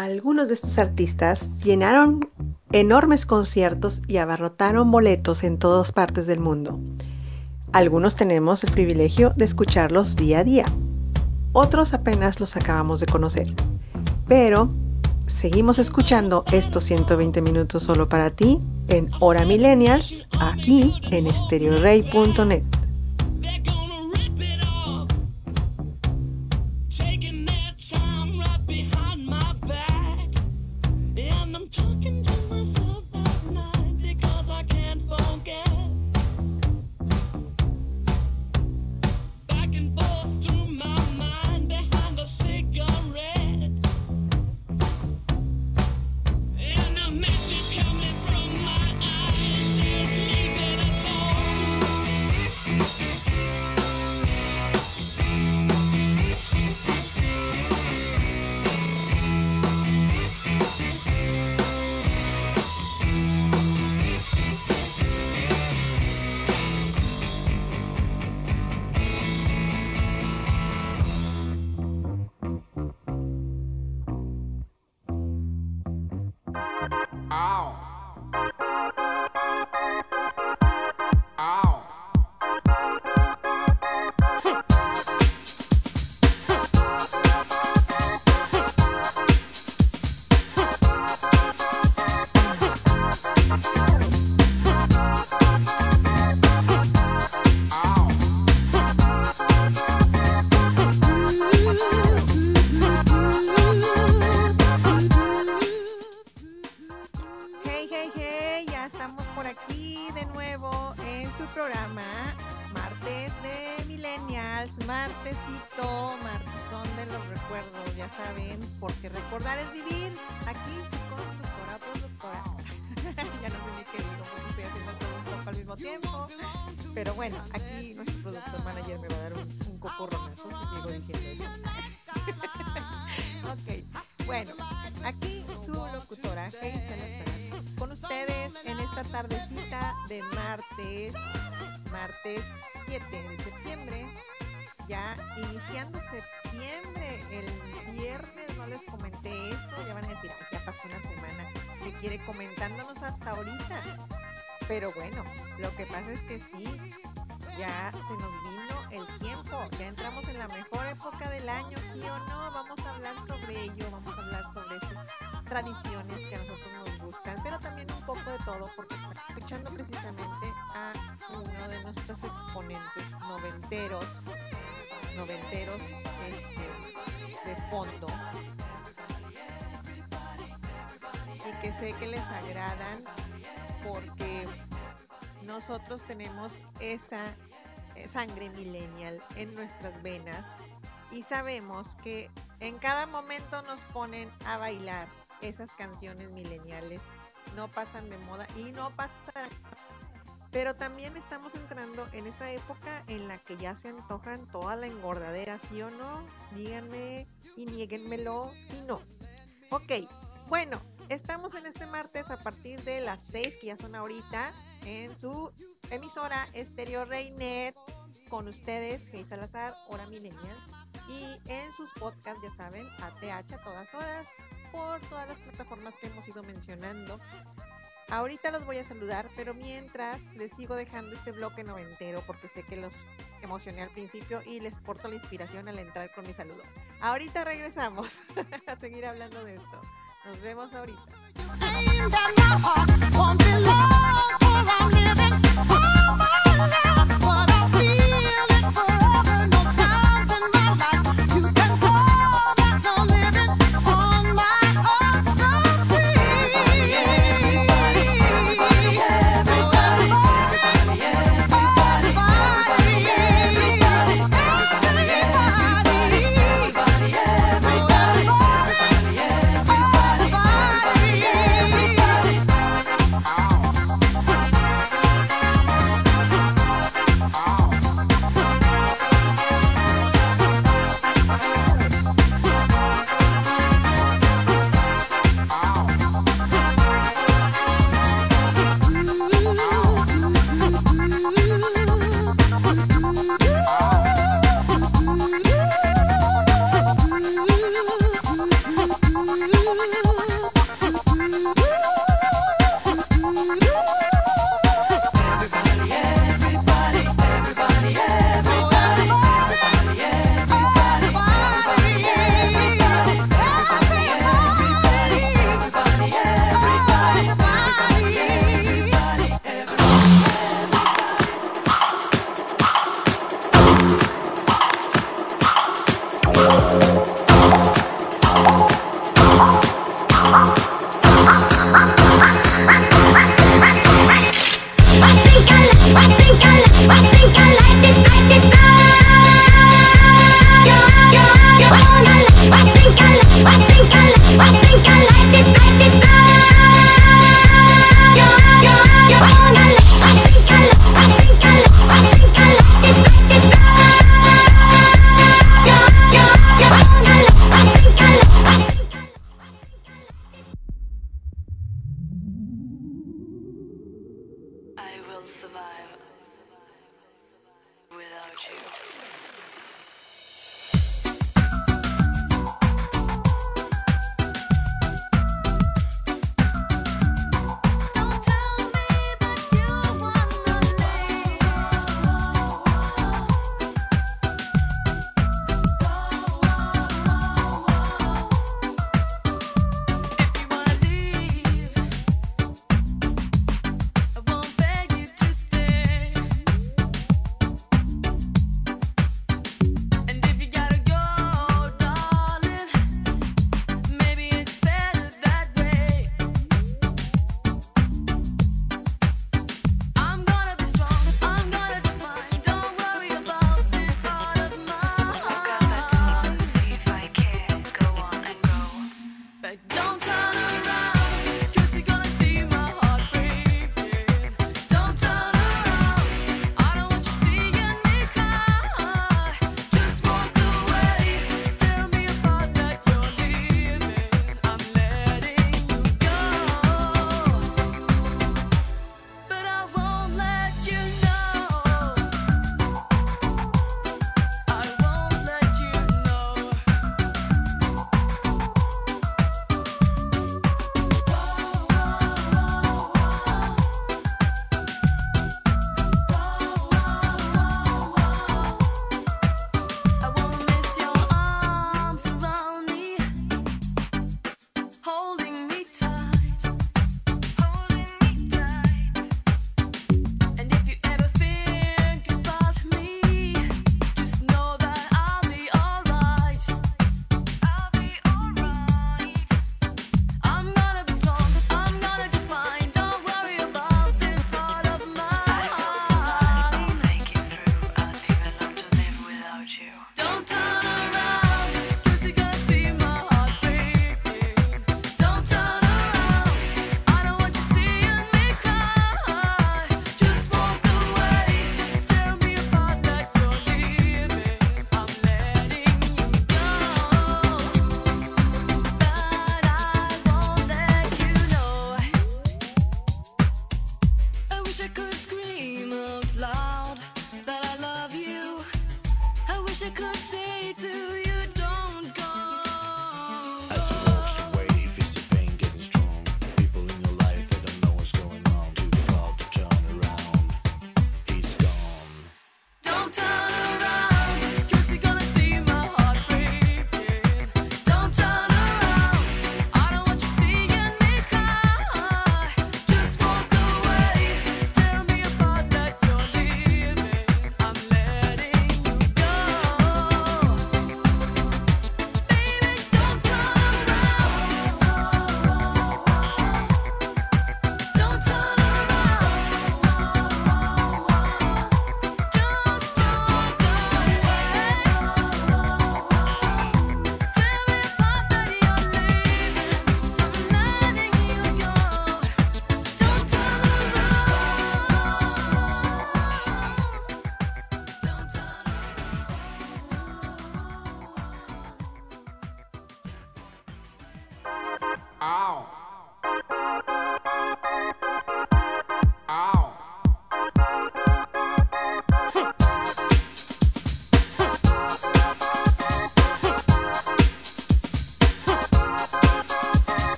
Algunos de estos artistas llenaron enormes conciertos y abarrotaron boletos en todas partes del mundo. Algunos tenemos el privilegio de escucharlos día a día. Otros apenas los acabamos de conocer. Pero seguimos escuchando estos 120 minutos solo para ti en Hora Millennials, aquí en estereorey.net. noventeros, noventeros este, de fondo, y que sé que les agradan porque nosotros tenemos esa eh, sangre millennial en nuestras venas y sabemos que en cada momento nos ponen a bailar esas canciones mileniales. No pasan de moda y no pasan. Pero también estamos entrando en esa época en la que ya se antojan toda la engordadera, ¿sí o no? Díganme y nieguenmelo si no. Ok, bueno, estamos en este martes a partir de las 6, que ya son ahorita, en su emisora Estéreo Reynet, con ustedes, Hey Salazar, Hora Millennial, y en sus podcasts, ya saben, ATH a todas horas, por todas las plataformas que hemos ido mencionando. Ahorita los voy a saludar, pero mientras les sigo dejando este bloque noventero porque sé que los emocioné al principio y les corto la inspiración al entrar con mi saludo. Ahorita regresamos a seguir hablando de esto. Nos vemos ahorita.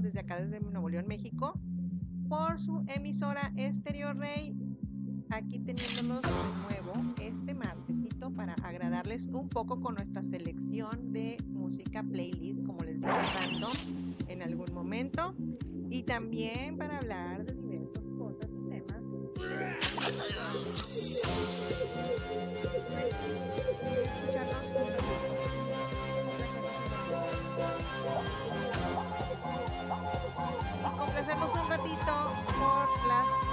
Desde acá, desde Nuevo León, México, por su emisora Estéreo Rey. Aquí teniéndonos de nuevo este martesito para agradarles un poco con nuestra selección de música playlist, como les dije random en algún momento, y también para hablar de diversas cosas y temas. Escucharnos complacernos un ratito por las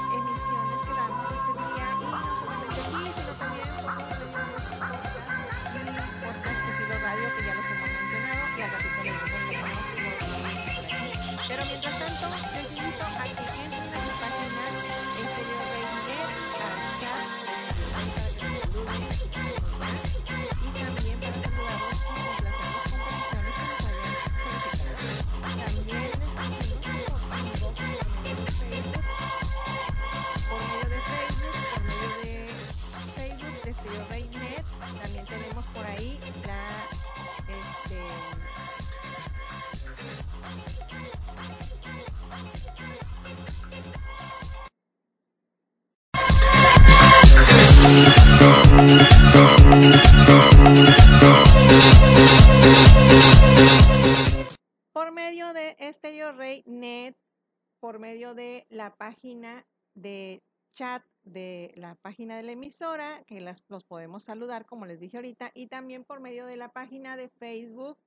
por medio de la página de chat de la página de la emisora, que las, los podemos saludar, como les dije ahorita, y también por medio de la página de Facebook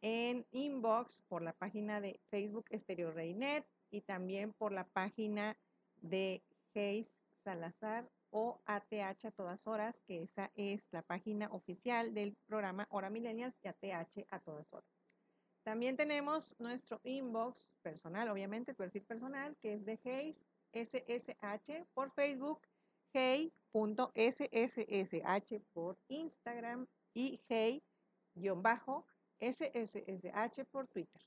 en inbox, por la página de Facebook Stereo Rey Net, y también por la página de Hayes Salazar o ATH a todas horas, que esa es la página oficial del programa Hora Millennials y ATH a todas horas. También tenemos nuestro inbox personal, obviamente, perfil personal, que es de Hayes SSH por Facebook, hey.sSSH por Instagram y hey-sSSH por Twitter.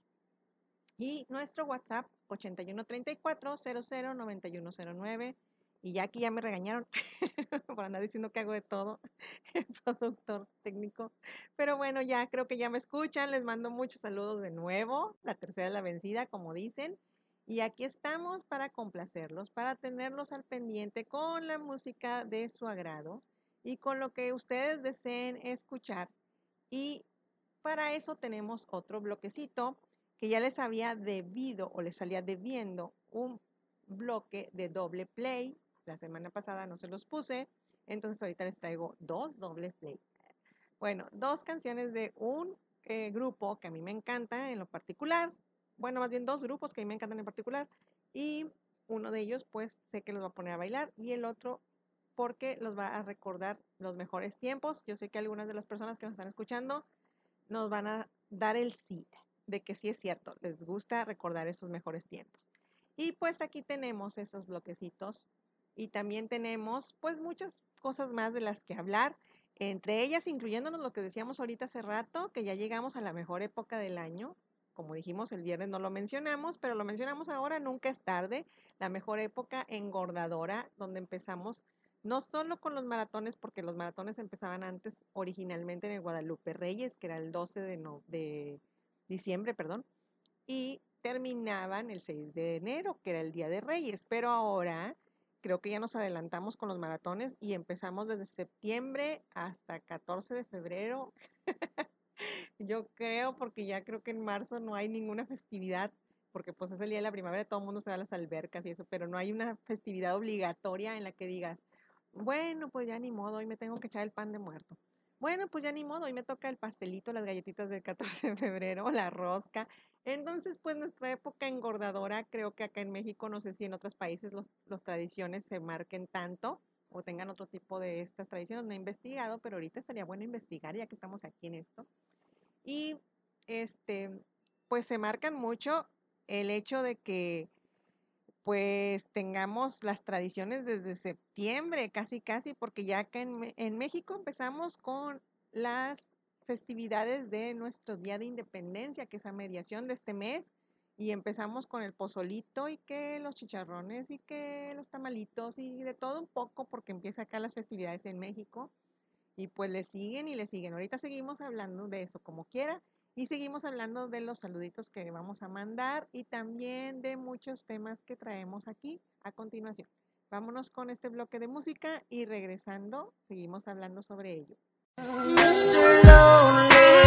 Y nuestro WhatsApp 8134 009109. Y ya aquí ya me regañaron por andar diciendo que hago de todo, el productor técnico. Pero bueno, ya creo que ya me escuchan. Les mando muchos saludos de nuevo. La tercera es la vencida, como dicen. Y aquí estamos para complacerlos, para tenerlos al pendiente con la música de su agrado y con lo que ustedes deseen escuchar. Y para eso tenemos otro bloquecito que ya les había debido o les salía debiendo un bloque de doble play. La semana pasada no se los puse, entonces ahorita les traigo dos doble play. Bueno, dos canciones de un eh, grupo que a mí me encanta en lo particular, bueno, más bien dos grupos que a mí me encantan en particular. Y uno de ellos, pues sé que los va a poner a bailar y el otro porque los va a recordar los mejores tiempos. Yo sé que algunas de las personas que nos están escuchando nos van a dar el sí, de que sí es cierto, les gusta recordar esos mejores tiempos. Y pues aquí tenemos esos bloquecitos y también tenemos pues muchas cosas más de las que hablar, entre ellas incluyéndonos lo que decíamos ahorita hace rato, que ya llegamos a la mejor época del año, como dijimos el viernes no lo mencionamos, pero lo mencionamos ahora, nunca es tarde, la mejor época engordadora, donde empezamos no solo con los maratones, porque los maratones empezaban antes originalmente en el Guadalupe Reyes, que era el 12 de, diciembre, perdón, y terminaban el 6 de enero, que era el Día de Reyes, pero ahora creo que ya nos adelantamos con los maratones y empezamos desde septiembre hasta 14 de febrero. Yo creo, porque ya creo que en marzo no hay ninguna festividad, porque pues es el día de la primavera, todo el mundo se va a las albercas y eso, pero no hay una festividad obligatoria en la que digas, bueno, pues ya ni modo, hoy me tengo que echar el pan de muerto. Bueno, pues ya ni modo, hoy me toca el pastelito, las galletitas del 14 de febrero, la rosca. Entonces, pues nuestra época engordadora, creo que acá en México, no sé si en otros países los, los tradiciones se marquen tanto o tengan otro tipo de estas tradiciones. No he investigado, pero ahorita estaría bueno investigar ya que estamos aquí en esto. Y este, pues se marcan mucho el hecho de que pues tengamos las tradiciones desde septiembre, casi casi, porque ya acá en, en México empezamos con las festividades de nuestro Día de Independencia, que es a mediación de este mes, y empezamos con el pozolito y que los chicharrones y que los tamalitos y de todo un poco, porque empieza acá las festividades en México. Y pues le siguen y le siguen. Ahorita seguimos hablando de eso como quiera. Y seguimos hablando de los saluditos que vamos a mandar y también de muchos temas que traemos aquí a continuación. Vámonos con este bloque de música y regresando, seguimos hablando sobre ello. Mr. Lonely,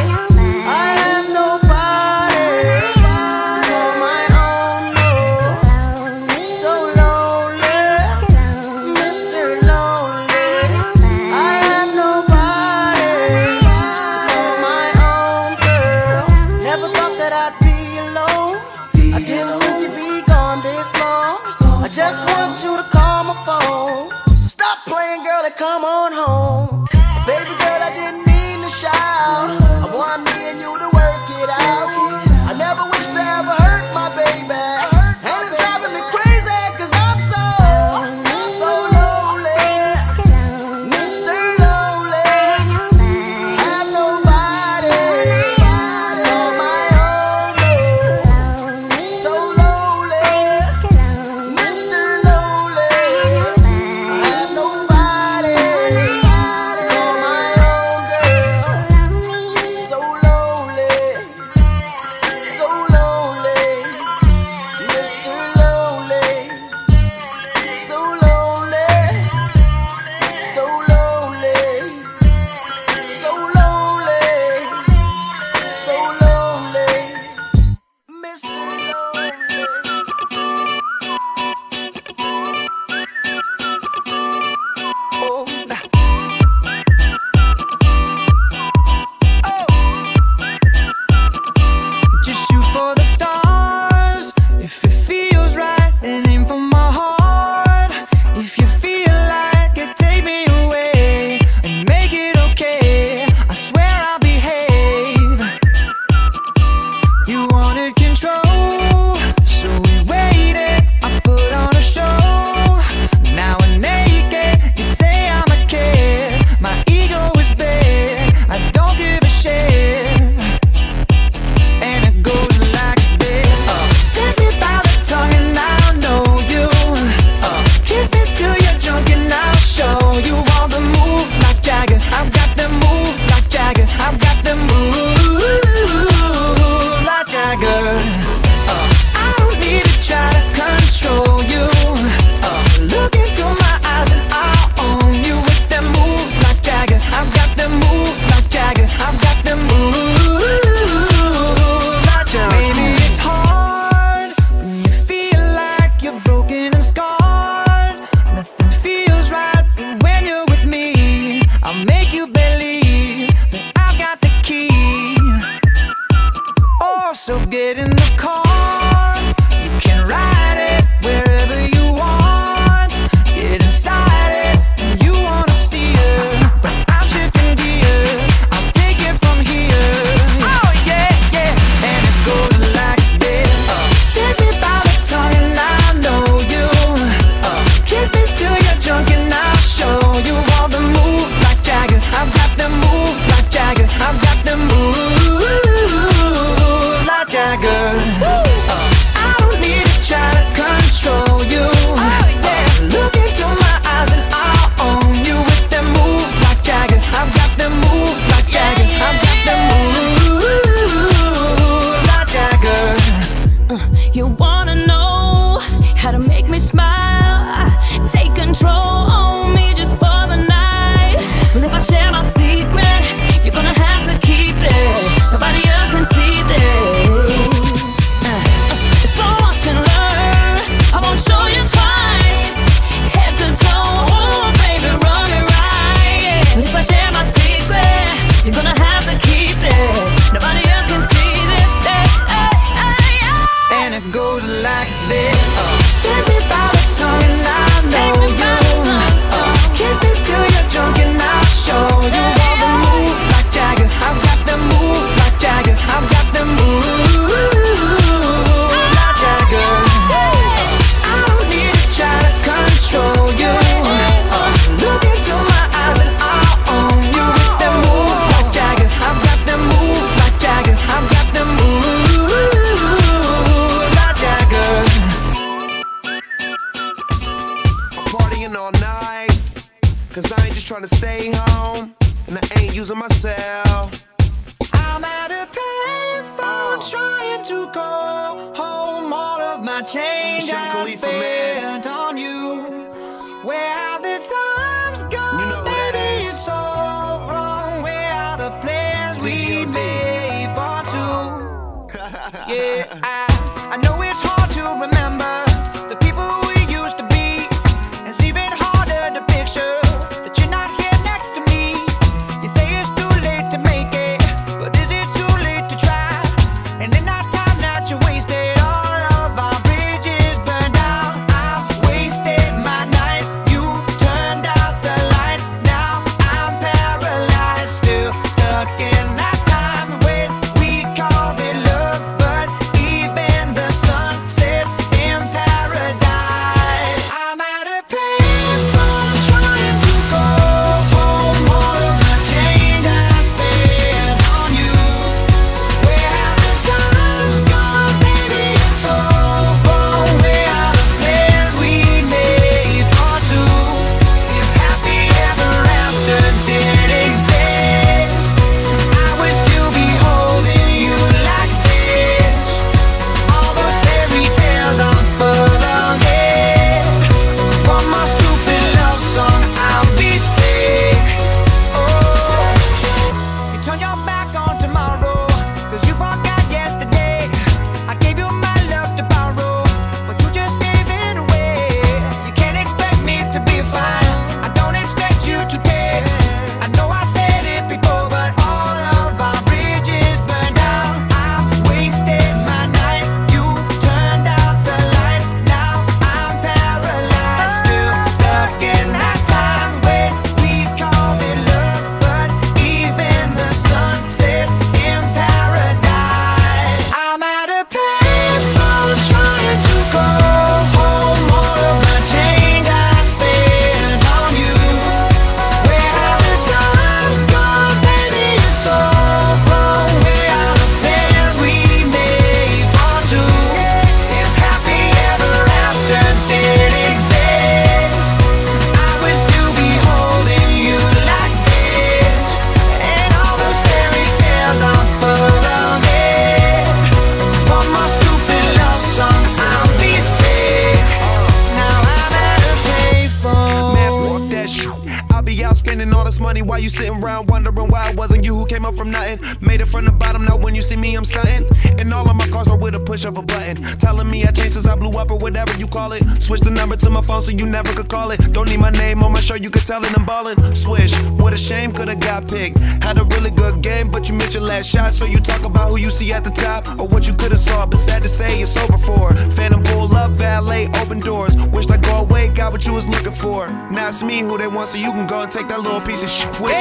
so you never could call it. Don't need my name on my shirt. you could tell it I'm ballin'. Swish, what a shame, could've got picked. Had a really good game, but you missed your last shot. So you talk about who you see at the top or what you could've saw. But sad to say, it's over for. Phantom pull up, valet, open doors. Wished I go away, got what you was looking for. Now it's me who they want, so you can go and take that little piece of shit with.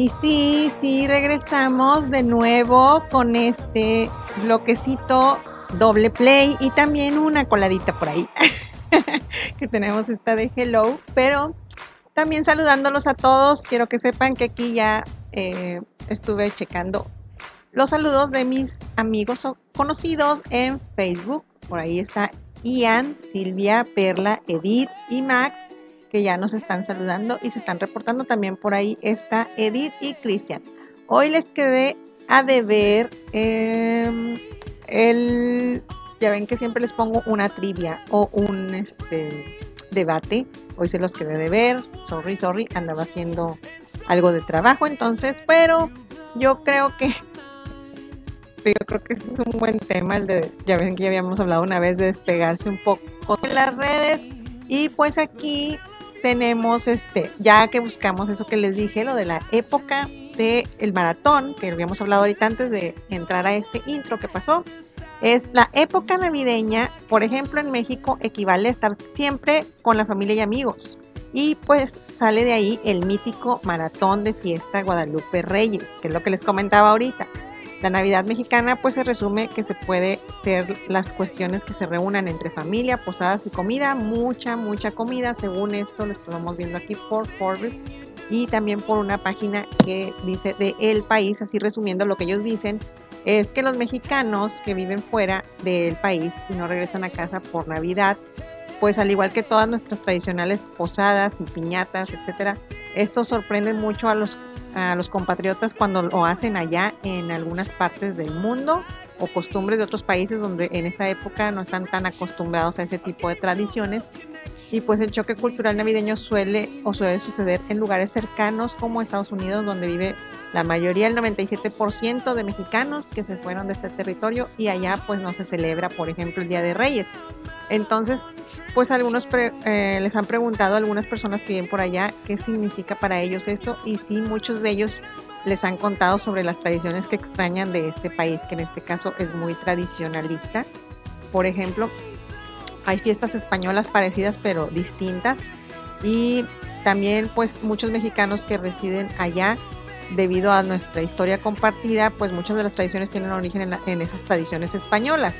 Y sí, sí, regresamos de nuevo con este bloquecito doble play y también una coladita por ahí. que tenemos esta de Hello, pero también saludándolos a todos, quiero que sepan que aquí ya eh, estuve checando los saludos de mis amigos o conocidos en Facebook. Por ahí está Ian, Silvia, Perla, Edith y Max, que ya nos están saludando y se están reportando. También por ahí está Edith y Cristian. Hoy les quedé a deber em, el... Ya ven que siempre les pongo una trivia o un este, debate. Hoy se los quedé de ver. Sorry, sorry. Andaba haciendo algo de trabajo entonces. Pero yo creo que yo creo que ese es un buen tema, el de, ya ven que ya habíamos hablado una vez de despegarse un poco de las redes. Y pues aquí tenemos este, ya que buscamos eso que les dije, lo de la época del el maratón, que habíamos hablado ahorita antes de entrar a este intro que pasó, es la época navideña, por ejemplo, en México equivale a estar siempre con la familia y amigos. Y pues sale de ahí el mítico maratón de fiesta Guadalupe Reyes, que es lo que les comentaba ahorita. La Navidad mexicana pues se resume que se puede ser las cuestiones que se reúnan entre familia, posadas y comida, mucha, mucha comida, según esto lo estamos viendo aquí por Forbes y también por una página que dice de El País, así resumiendo lo que ellos dicen, es que los mexicanos que viven fuera del país y no regresan a casa por Navidad, pues al igual que todas nuestras tradicionales posadas y piñatas, etcétera, esto sorprende mucho a los a los compatriotas cuando lo hacen allá en algunas partes del mundo o costumbres de otros países donde en esa época no están tan acostumbrados a ese tipo de tradiciones. Y pues el choque cultural navideño suele o suele suceder en lugares cercanos como Estados Unidos, donde vive la mayoría, el 97% de mexicanos que se fueron de este territorio y allá pues no se celebra, por ejemplo, el Día de Reyes. Entonces, pues algunos eh, les han preguntado algunas personas que viven por allá qué significa para ellos eso y sí, muchos de ellos les han contado sobre las tradiciones que extrañan de este país, que en este caso es muy tradicionalista. Por ejemplo, hay fiestas españolas parecidas pero distintas y también pues muchos mexicanos que residen allá debido a nuestra historia compartida, pues muchas de las tradiciones tienen origen en, esas tradiciones españolas,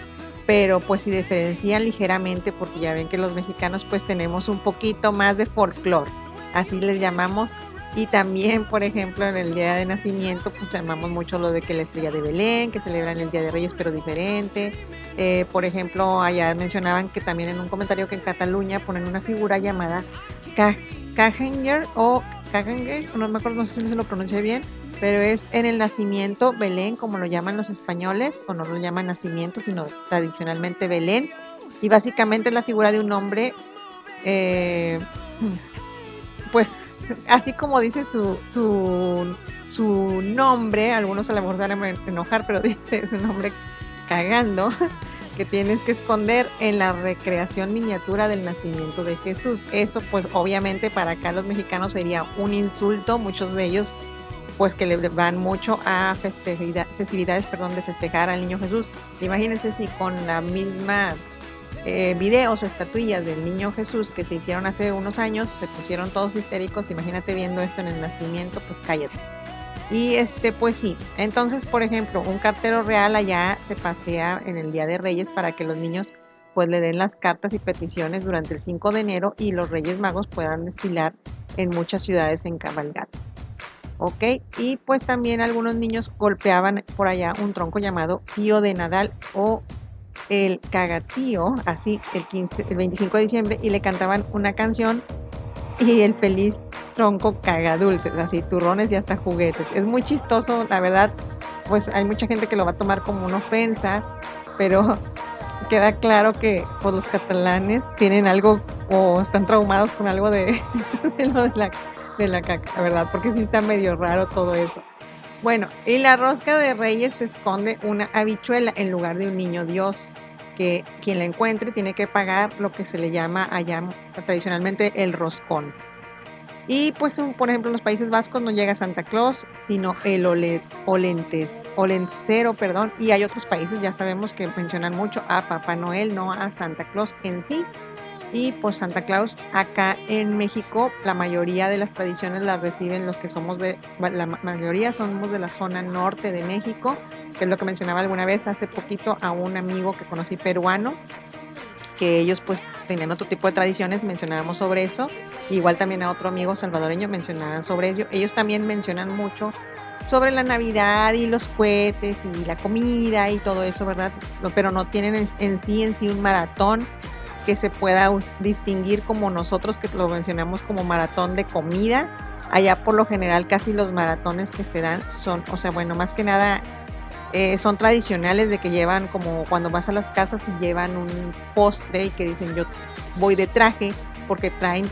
pero pues se diferencian ligeramente porque ya ven que los mexicanos pues tenemos un poquito más de folclore, así les llamamos. Y también, por ejemplo, en el día de nacimiento, pues llamamos mucho lo de que la estrella de Belén, que celebran el Día de Reyes, pero diferente. Eh, por ejemplo, allá mencionaban que también en un comentario que en Cataluña ponen una figura llamada Cajenger o no me acuerdo, no sé si se lo pronuncié bien, pero es en el nacimiento Belén, como lo llaman los españoles, o no lo llaman nacimiento, sino tradicionalmente Belén. Y básicamente es la figura de un hombre, eh, pues así como dice su, su, su nombre, algunos a lo mejor se van a enojar, pero dice su nombre cagando que tienes que esconder en la recreación miniatura del nacimiento de Jesús. Eso pues obviamente para acá los mexicanos sería un insulto, muchos de ellos pues que le van mucho a festividades perdón, de festejar al niño Jesús. Imagínense si con la misma eh, videos o estatuillas del niño Jesús que se hicieron hace unos años se pusieron todos histéricos, imagínate viendo esto en el nacimiento, pues cállate. Y este, pues sí. Entonces, por ejemplo, un cartero real allá se pasea en el Día de Reyes para que los niños pues le den las cartas y peticiones durante el 5 de enero y los Reyes Magos puedan desfilar en muchas ciudades en cabalgata. ¿Ok? Y pues también algunos niños golpeaban por allá un tronco llamado tío de Nadal o el cagatío, así el, 15, el 25 de diciembre, y le cantaban una canción y el feliz tronco caga dulces, así turrones y hasta juguetes. Es muy chistoso, la verdad, pues hay mucha gente que lo va a tomar como una ofensa, pero queda claro que pues, los catalanes tienen algo o están traumados con algo de, lo de la, de la caca, verdad, porque sí está medio raro todo eso. Bueno, y la rosca de reyes se esconde una habichuela en lugar de un niño Dios que quien la encuentre tiene que pagar lo que se le llama allá tradicionalmente el roscón. Y pues, por ejemplo, en los Países Vascos no llega Santa Claus, sino el ole, olentes, olentero, perdón. Y hay otros países, ya sabemos que mencionan mucho a Papá Noel, no a Santa Claus en sí. Y pues Santa Claus, acá en México, la mayoría de las tradiciones las reciben los que somos de, la ma- mayoría somos de la zona norte de México, que es lo que mencionaba alguna vez hace poquito a un amigo que conocí peruano, que ellos pues tenían otro tipo de tradiciones, mencionábamos sobre eso, igual también a otro amigo salvadoreño mencionaban sobre ello, ellos también mencionan mucho sobre la Navidad y los cohetes y la comida y todo eso, ¿verdad? Pero no tienen en, en sí en sí un maratón que se pueda distinguir como nosotros que lo mencionamos como maratón de comida. Allá por lo general casi los maratones que se dan son, o sea, bueno, más que nada eh, son tradicionales de que llevan como cuando vas a las casas y llevan un postre y que dicen yo voy de traje porque traen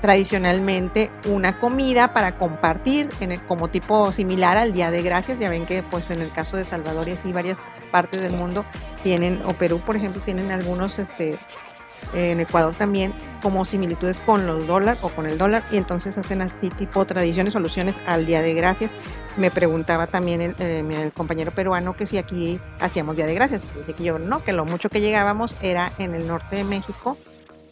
tradicionalmente una comida para compartir en el- como tipo similar al Día de Gracias. Ya ven que pues en el caso de Salvador y así varias partes del mundo tienen, o Perú por ejemplo, tienen algunos este en Ecuador también como similitudes con los dólares o con el dólar y entonces hacen así tipo tradiciones, soluciones al Día de Gracias. Me preguntaba también el, eh, el compañero peruano que si aquí hacíamos Día de Gracias. Pues dije que yo no, que lo mucho que llegábamos era en el norte de México,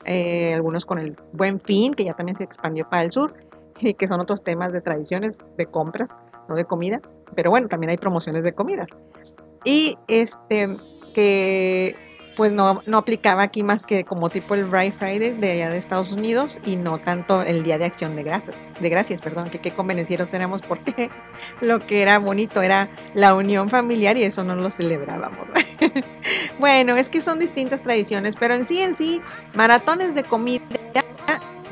eh, algunos con el Buen Fin, que ya también se expandió para el sur, y que son otros temas de tradiciones, de compras, no de comida, pero bueno, también hay promociones de comidas. Y este, que pues no, no aplicaba aquí más que como tipo el Bright Friday de allá de Estados Unidos y no tanto el Día de Acción de Gracias, de Gracias, perdón, que qué convenencieros éramos porque lo que era bonito era la unión familiar y eso no lo celebrábamos. bueno, es que son distintas tradiciones, pero en sí en sí, maratones de comida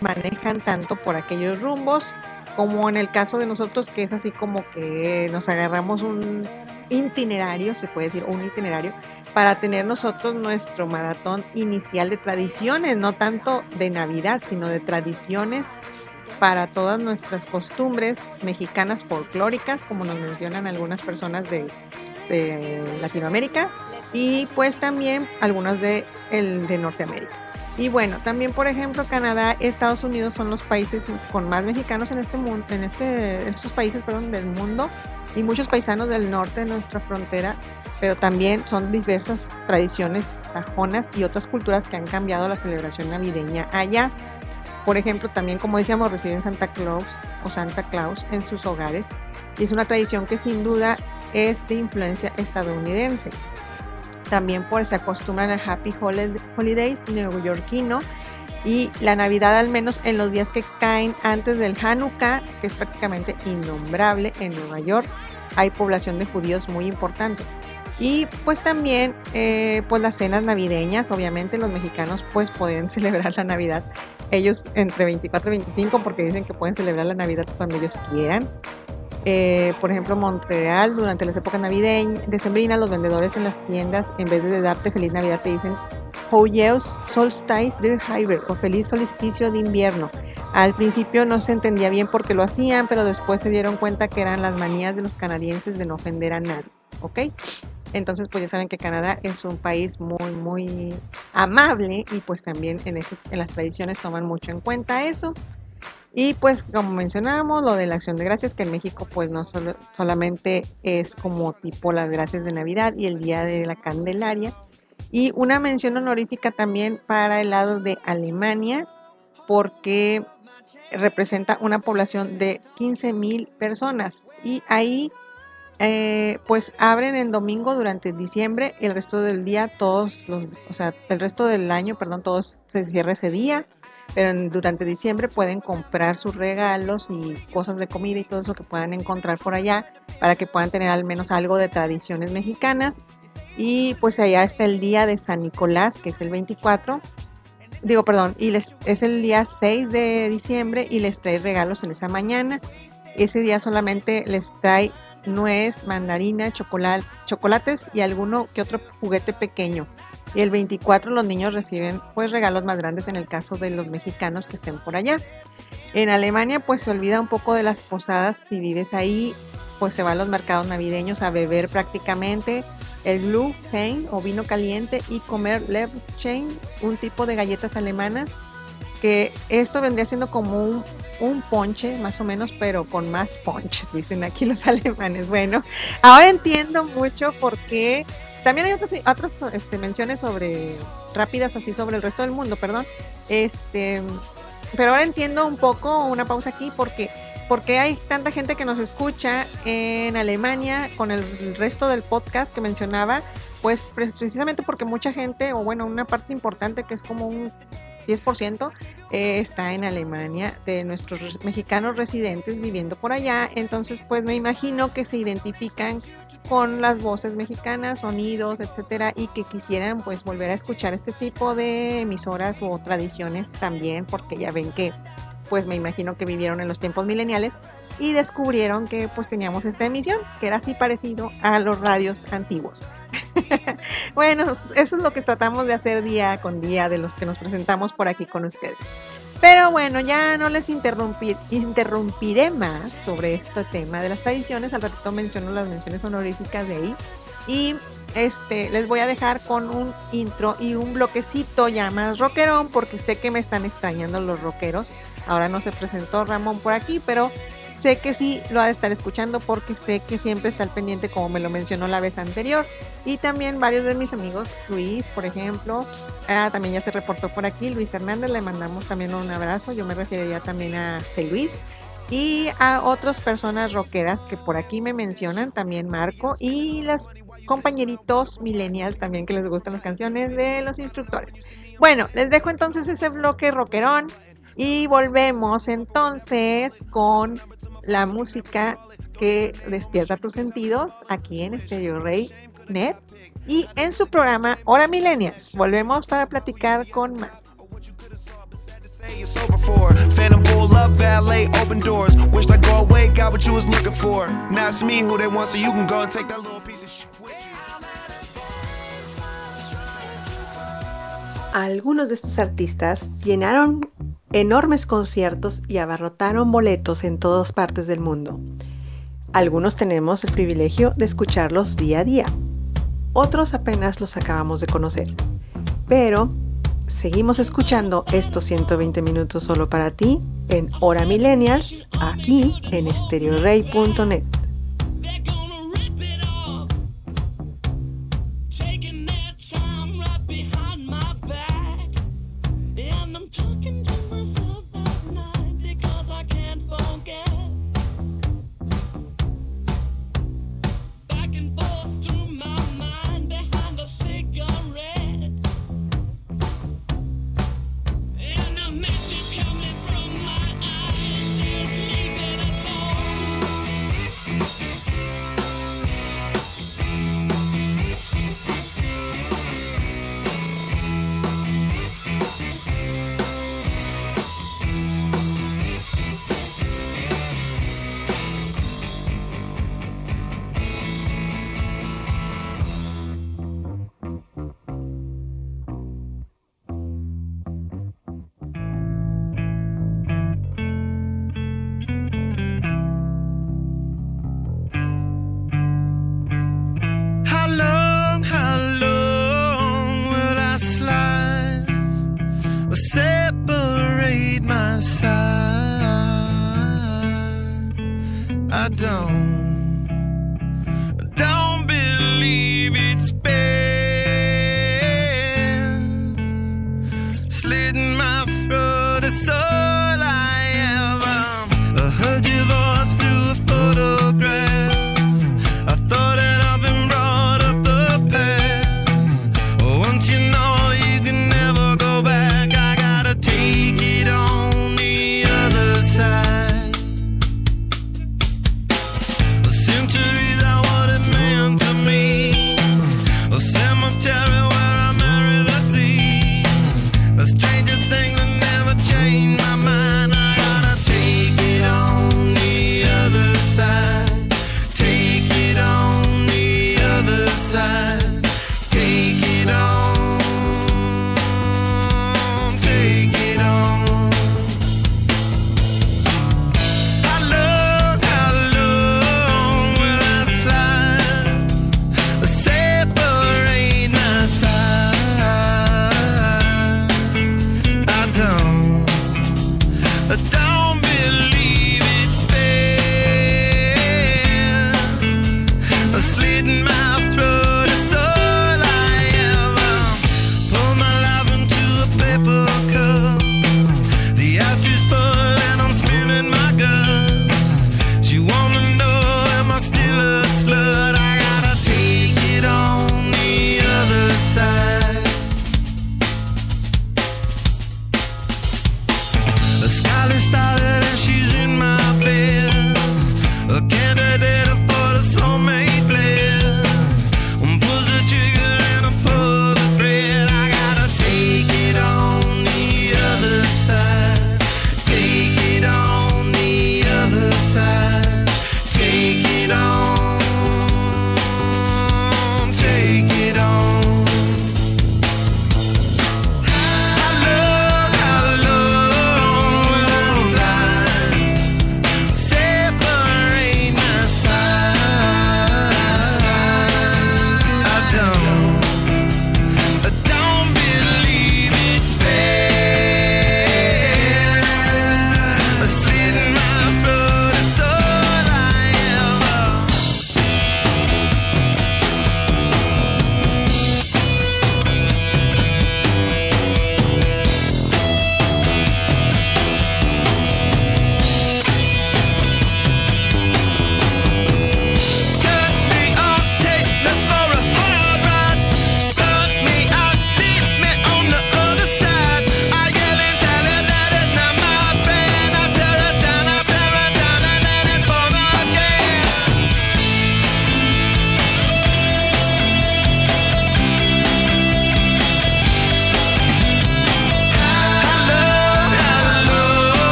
manejan tanto por aquellos rumbos como en el caso de nosotros que es así como que nos agarramos un itinerario, se puede decir, un itinerario para tener nosotros nuestro maratón inicial de tradiciones, no tanto de Navidad, sino de tradiciones para todas nuestras costumbres mexicanas folclóricas, como nos mencionan algunas personas de, Latinoamérica, y pues también algunas de, el, de Norteamérica. Y bueno, también por ejemplo Canadá, Estados Unidos son los países con más mexicanos en este mundo, en este, estos países del mundo, y muchos paisanos del norte de nuestra frontera pero también son diversas tradiciones sajonas y otras culturas que han cambiado la celebración navideña allá. Por ejemplo, también como decíamos, reciben Santa Claus o Santa Claus en sus hogares y es una tradición que sin duda es de influencia estadounidense. También pues se acostumbran al Happy Holi- Holidays neoyorquino y la Navidad al menos en los días que caen antes del Hanukkah, que es prácticamente innombrable en Nueva York. Hay población de judíos muy importante. Y pues también eh, pues las cenas navideñas, obviamente los mexicanos pues pueden celebrar la Navidad ellos entre 24 y 25 porque dicen que pueden celebrar la Navidad cuando ellos quieran. Eh, por ejemplo, Montreal, durante las épocas navideñas, decembrinas, los vendedores en las tiendas, en vez de darte feliz Navidad, te dicen Hoyeus Solstice der Hyber o feliz solsticio de invierno. Al principio no se entendía bien por qué lo hacían, pero después se dieron cuenta que eran las manías de los canadienses de no ofender a nadie. ¿Ok? Entonces, pues ya saben que Canadá es un país muy, muy amable y pues también en, eso, en las tradiciones toman mucho en cuenta eso. Y pues como mencionábamos, lo de la acción de gracias, que en México pues no solo, solamente es como tipo las gracias de Navidad y el día de la Candelaria. Y una mención honorífica también para el lado de Alemania, porque representa una población de 15 mil personas. Y ahí eh, pues abren en domingo durante diciembre, el resto del día, todos los, o sea, el resto del año, perdón, todos se cierra ese día, pero durante diciembre pueden comprar sus regalos y cosas de comida y todo eso que puedan encontrar por allá para que puedan tener al menos algo de tradiciones mexicanas. Y pues allá está el día de San Nicolás, que es el 24. Digo, perdón, y les, es el día 6 de diciembre y les trae regalos en esa mañana. Ese día solamente les trae nuez, mandarina, chocolate, chocolates y alguno que otro juguete pequeño. Y el 24 los niños reciben pues regalos más grandes en el caso de los mexicanos que estén por allá. En Alemania pues se olvida un poco de las posadas, si vives ahí pues se va a los mercados navideños a beber prácticamente el Chain o vino caliente y comer Chain, un tipo de galletas alemanas que esto vendría siendo como un, un ponche más o menos, pero con más punch, dicen aquí los alemanes. Bueno, ahora entiendo mucho por qué. También hay otras, otras este, menciones sobre rápidas así sobre el resto del mundo, perdón. Este, pero ahora entiendo un poco, una pausa aquí, porque porque hay tanta gente que nos escucha en Alemania con el resto del podcast que mencionaba, pues precisamente porque mucha gente, o bueno, una parte importante que es como un 10% eh, está en Alemania de nuestros mexicanos residentes viviendo por allá. Entonces, pues me imagino que se identifican con las voces mexicanas, sonidos, etcétera, y que quisieran pues volver a escuchar este tipo de emisoras o tradiciones también, porque ya ven que pues me imagino que vivieron en los tiempos mileniales y descubrieron que pues teníamos esta emisión, que era así parecido a los radios antiguos. bueno, eso es lo que tratamos de hacer día con día de los que nos presentamos por aquí con ustedes. Pero bueno, ya no les interrumpir, interrumpiré más sobre este tema de las tradiciones. Al ratito menciono las menciones honoríficas de ahí. Y este, les voy a dejar con un intro y un bloquecito ya más rockerón, porque sé que me están extrañando los rockeros. Ahora no se presentó Ramón por aquí, pero sé que sí lo ha de estar escuchando porque sé que siempre está al pendiente como me lo mencionó la vez anterior. Y también varios de mis amigos, Luis, por ejemplo, ah, también ya se reportó por aquí, Luis Hernández, le mandamos también un abrazo, yo me referiría también a C. Luis. Y a otras personas rockeras que por aquí me mencionan, también Marco y las compañeritos millennial también que les gustan las canciones de los instructores. Bueno, les dejo entonces ese bloque rockerón y volvemos entonces con la música que despierta tus sentidos aquí en Stereo Rey Net y en su programa Hora Millennials. Volvemos para platicar con más. Algunos de estos artistas llenaron enormes conciertos y abarrotaron boletos en todas partes del mundo. Algunos tenemos el privilegio de escucharlos día a día. Otros apenas los acabamos de conocer. Pero seguimos escuchando estos 120 minutos solo para ti en Hora Millennials, aquí en estereorey.net.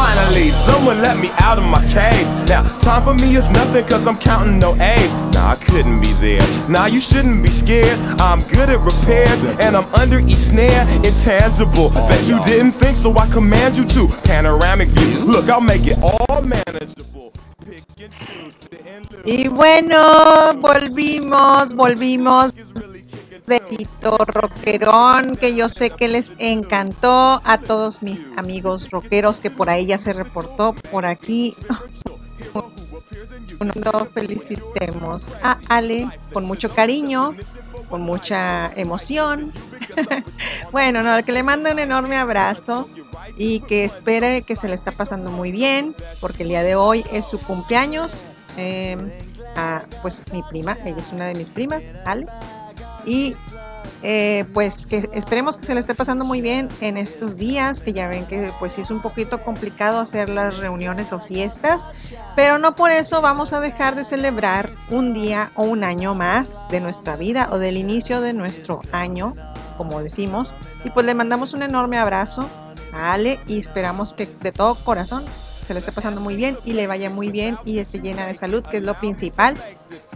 Finally, someone let me out of my cage. Now, time for me is nothing cause I'm counting no A's. Nah, I couldn't be there. Nah, you shouldn't be scared. I'm good at repairs and I'm under each snare. Intangible. Bet you didn't think so I command you to. Panoramic view. Look, I'll make it all manageable. Y bueno, volvimos, volvimos. Besito rockerón que yo sé que les encantó a todos mis amigos rockeros que por ahí ya se reportó por aquí. Felicitemos a Ale con mucho cariño, con mucha emoción. bueno, no, que le manda un enorme abrazo y que espere que se le está pasando muy bien, porque el día de hoy es su cumpleaños. eh, a, pues mi prima, ella es una de mis primas, Ale. Y eh, pues que esperemos que se le esté pasando muy bien en estos días, que ya ven que pues es un poquito complicado hacer las reuniones o fiestas, pero no por eso vamos a dejar de celebrar un día o un año más de nuestra vida o del inicio de nuestro año, como decimos. Y pues le mandamos un enorme abrazo a Ale y esperamos que de todo corazón se le esté pasando muy bien y le vaya muy bien y esté llena de salud, que es lo principal,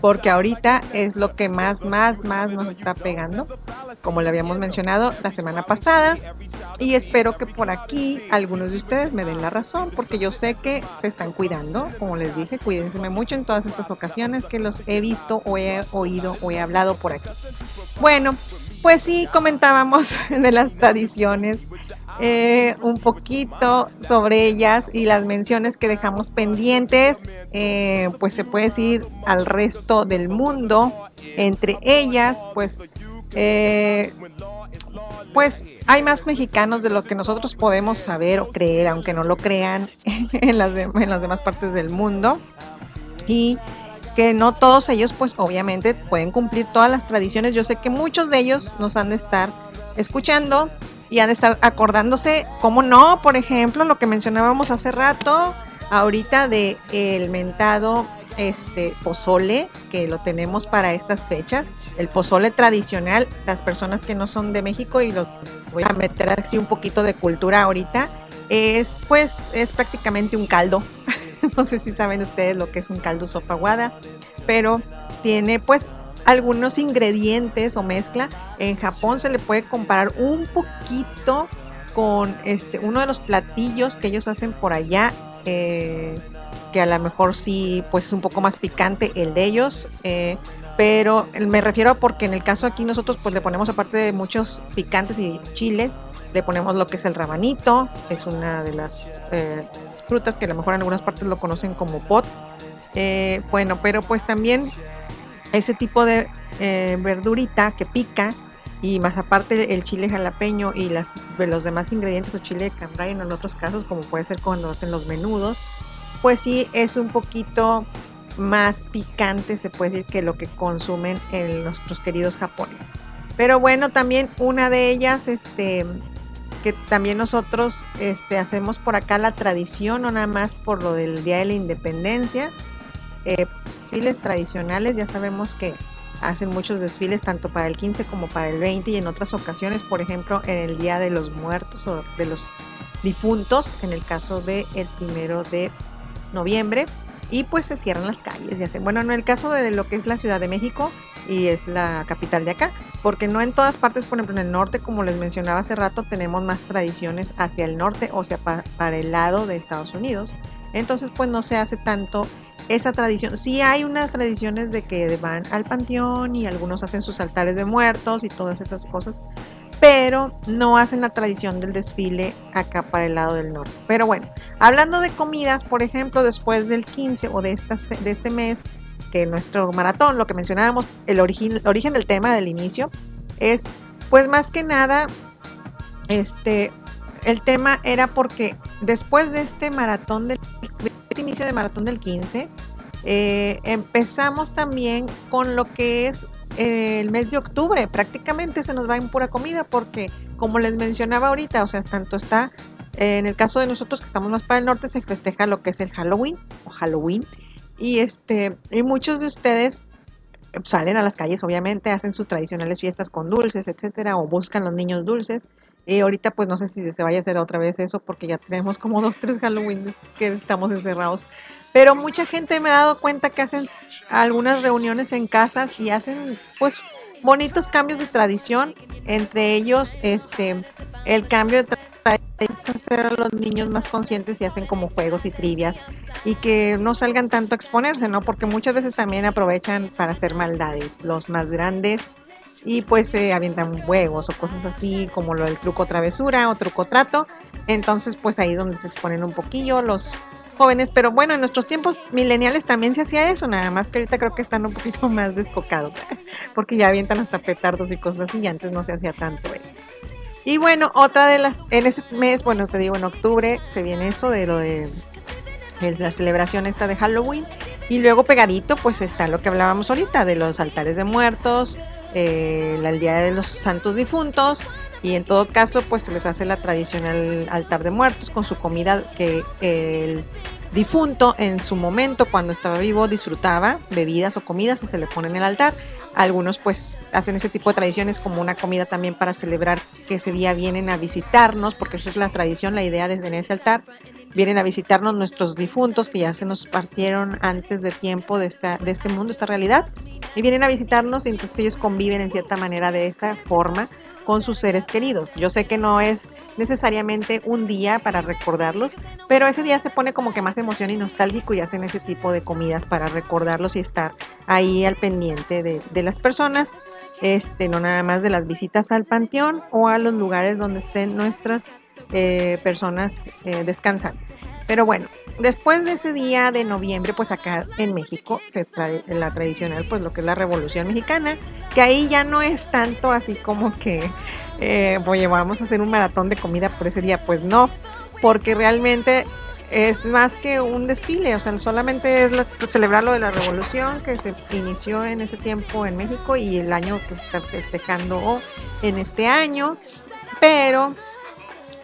porque ahorita es lo que más, más, más nos está pegando, como le habíamos mencionado la semana pasada. Y espero que por aquí algunos de ustedes me den la razón, porque yo sé que se están cuidando, como les dije, cuídense mucho en todas estas ocasiones que los he visto o he oído o he hablado por aquí. Bueno, pues sí, comentábamos de las tradiciones, eh, un poquito sobre ellas y las menciones que dejamos pendientes, eh, pues se puede decir al resto del mundo. Entre ellas, pues, eh, pues hay más mexicanos de lo que nosotros podemos saber o creer, aunque no lo crean en las, en las demás partes del mundo. Y que no todos ellos, pues obviamente pueden cumplir todas las tradiciones. Yo sé que muchos de ellos nos han de estar escuchando y han de estar acordándose, como no, por ejemplo, lo que mencionábamos hace rato, ahorita de el mentado este pozole que lo tenemos para estas fechas, el pozole tradicional, las personas que no son de México y los voy a meter así un poquito de cultura ahorita, es pues es prácticamente un caldo. no sé si saben ustedes lo que es un caldo sopa aguada, pero tiene pues algunos ingredientes o mezcla. En Japón se le puede comparar un poquito con este uno de los platillos que ellos hacen por allá, eh, que a lo mejor sí pues es un poco más picante el de ellos. eh, pero me refiero a porque en el caso aquí nosotros pues le ponemos aparte de muchos picantes y chiles, le ponemos lo que es el rabanito, es una de las eh, frutas que a lo mejor en algunas partes lo conocen como pot. Eh, bueno, pero pues también ese tipo de eh, verdurita que pica y más aparte el chile jalapeño y las, los demás ingredientes o chile de cambray en otros casos como puede ser cuando hacen los menudos, pues sí es un poquito más picante se puede decir que lo que consumen en nuestros queridos japoneses. Pero bueno, también una de ellas, este, que también nosotros este, hacemos por acá la tradición, no nada más por lo del Día de la Independencia, eh, desfiles tradicionales, ya sabemos que hacen muchos desfiles tanto para el 15 como para el 20 y en otras ocasiones, por ejemplo, en el Día de los Muertos o de los difuntos, en el caso del el primero de noviembre, y pues se cierran las calles y hacen, bueno, en el caso de lo que es la Ciudad de México y es la capital de acá, porque no en todas partes, por ejemplo en el norte, como les mencionaba hace rato, tenemos más tradiciones hacia el norte, o sea, pa- para el lado de Estados Unidos. Entonces, pues no se hace tanto esa tradición. Sí hay unas tradiciones de que van al panteón y algunos hacen sus altares de muertos y todas esas cosas, pero no hacen la tradición del desfile acá para el lado del norte. Pero bueno, hablando de comidas, por ejemplo, después del 15 o de, esta, de este mes, que nuestro maratón, lo que mencionábamos, el origen, el origen del tema del inicio, es pues más que nada, este, el tema era porque después de este maratón del de este inicio de maratón del 15, Eh, empezamos también con lo que es eh, el mes de octubre. Prácticamente se nos va en pura comida porque, como les mencionaba ahorita, o sea, tanto está, eh, en el caso de nosotros que estamos más para el norte, se festeja lo que es el Halloween o Halloween. Y, este, y muchos de ustedes salen a las calles, obviamente, hacen sus tradicionales fiestas con dulces, etcétera, o buscan los niños dulces. Y ahorita, pues no sé si se vaya a hacer otra vez eso, porque ya tenemos como dos, tres Halloween que estamos encerrados. Pero mucha gente me ha dado cuenta que hacen algunas reuniones en casas y hacen, pues, bonitos cambios de tradición. Entre ellos, este, el cambio de tradición hacer a los niños más conscientes y hacen como juegos y trivias y que no salgan tanto a exponerse, ¿no? Porque muchas veces también aprovechan para hacer maldades. Los más grandes y pues se avientan juegos o cosas así como lo del truco travesura o truco trato. Entonces pues ahí donde se exponen un poquillo los jóvenes, pero bueno, en nuestros tiempos mileniales también se hacía eso, nada más que ahorita creo que están un poquito más descocados, porque ya avientan hasta petardos y cosas así, y antes no se hacía tanto eso. Y bueno, otra de las, en ese mes, bueno, te digo, en octubre se viene eso de lo de la celebración esta de Halloween. Y luego pegadito, pues está lo que hablábamos ahorita, de los altares de muertos, eh, el Día de los Santos Difuntos. Y en todo caso, pues se les hace la tradicional altar de muertos con su comida que el difunto en su momento, cuando estaba vivo, disfrutaba bebidas o comidas y se le pone en el altar. Algunos pues hacen ese tipo de tradiciones como una comida también para celebrar que ese día vienen a visitarnos, porque esa es la tradición, la idea de en ese altar. Vienen a visitarnos nuestros difuntos que ya se nos partieron antes de tiempo de, esta, de este mundo, esta realidad. Y vienen a visitarnos y entonces ellos conviven en cierta manera de esa forma con sus seres queridos. Yo sé que no es necesariamente un día para recordarlos, pero ese día se pone como que más emoción y nostálgico y hacen ese tipo de comidas para recordarlos y estar ahí al pendiente de, de las personas, este, no nada más de las visitas al panteón o a los lugares donde estén nuestras eh, personas eh, descansando. Pero bueno, después de ese día de noviembre, pues acá en México se trae la tradicional, pues lo que es la Revolución Mexicana, que ahí ya no es tanto así como que, eh, oye, vamos a hacer un maratón de comida por ese día, pues no, porque realmente es más que un desfile, o sea, solamente es la- celebrar lo de la revolución que se inició en ese tiempo en México y el año que se está festejando en este año, pero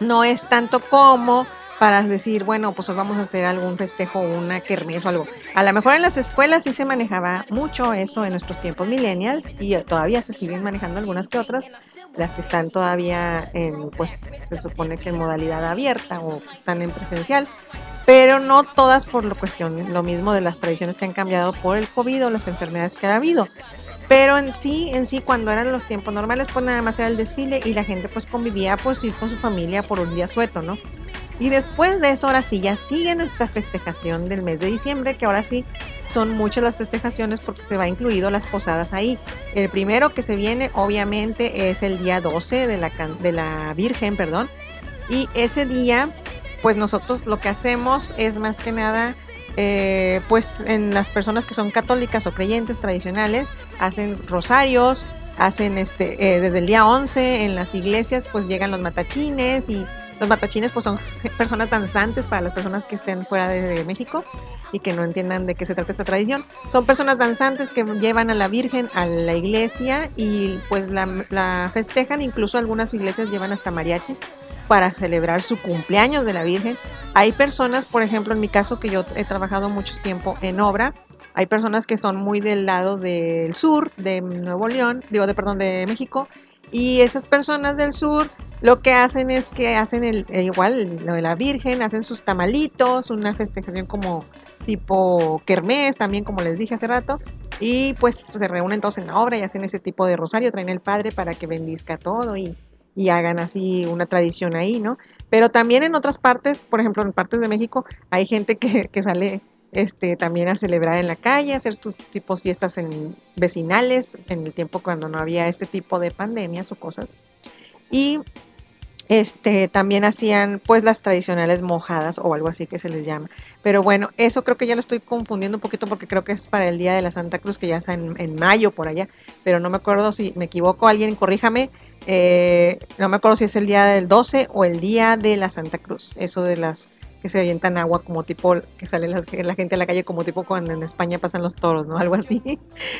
no es tanto como para decir, bueno, pues vamos a hacer algún festejo, una kermés o algo. A lo mejor en las escuelas sí se manejaba mucho eso en nuestros tiempos millennials y todavía se siguen manejando algunas que otras, las que están todavía en, pues se supone que en modalidad abierta o están en presencial, pero no todas por lo cuestión, lo mismo de las tradiciones que han cambiado por el COVID o las enfermedades que ha habido. Pero en sí, en sí, cuando eran los tiempos normales, pues nada más era el desfile y la gente pues convivía pues ir con su familia por un día sueto, ¿no? Y después de eso, ahora sí, ya sigue nuestra festejación del mes de diciembre, que ahora sí son muchas las festejaciones porque se va incluido las posadas ahí. El primero que se viene, obviamente, es el día 12 de la, de la Virgen, perdón. Y ese día, pues nosotros lo que hacemos es más que nada, eh, pues en las personas que son católicas o creyentes tradicionales, hacen rosarios, hacen este, eh, desde el día 11 en las iglesias, pues llegan los matachines y los matachines pues son personas danzantes para las personas que estén fuera de, México y que no entiendan de qué se trata esta tradición. Son personas danzantes que llevan a la Virgen a la iglesia y pues la, la festejan, incluso algunas iglesias llevan hasta mariachis para celebrar su cumpleaños de la Virgen. Hay personas, por ejemplo, en mi caso, que yo he trabajado mucho tiempo en obra, hay personas que son muy del lado del sur, de Nuevo León, digo, de perdón, de México, y esas personas del sur lo que hacen es que hacen el, eh, igual lo de la Virgen, hacen sus tamalitos, una festejación como tipo kermés, también como les dije hace rato, y pues se reúnen todos en la obra y hacen ese tipo de rosario, traen el padre para que bendizca todo y, y hagan así una tradición ahí, ¿no? Pero también en otras partes, por ejemplo, en partes de México, hay gente que, que sale este, también a celebrar en la calle, hacer tus tipos fiestas en vecinales, en el tiempo cuando no había este tipo de pandemias o cosas. Y este también hacían pues las tradicionales mojadas o algo así que se les llama. Pero bueno, eso creo que ya lo estoy confundiendo un poquito porque creo que es para el día de la Santa Cruz, que ya está en, en mayo por allá, pero no me acuerdo si me equivoco, alguien corríjame. eh, no me acuerdo si es el día del 12 o el día de la Santa Cruz, eso de las que se avientan agua como tipo, que sale la, la gente a la calle como tipo cuando en España pasan los toros, ¿no? Algo así.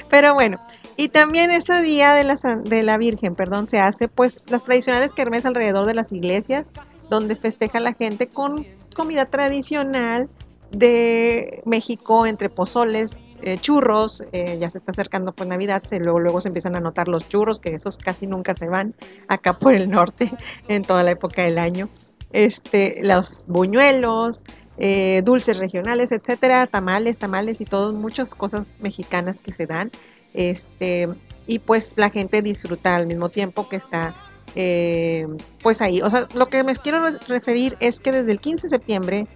Pero bueno, y también ese día de la, de la Virgen, perdón, se hace pues las tradicionales kermés alrededor de las iglesias, donde festeja la gente con comida tradicional de México, entre pozoles, eh, churros, eh, ya se está acercando pues Navidad, se, luego, luego se empiezan a notar los churros, que esos casi nunca se van acá por el norte en toda la época del año. Este, los buñuelos, eh, dulces regionales, etcétera, tamales, tamales y todas muchas cosas mexicanas que se dan. Este, y pues la gente disfruta al mismo tiempo que está eh, pues ahí. O sea, lo que me quiero re- referir es que desde el 15 de septiembre,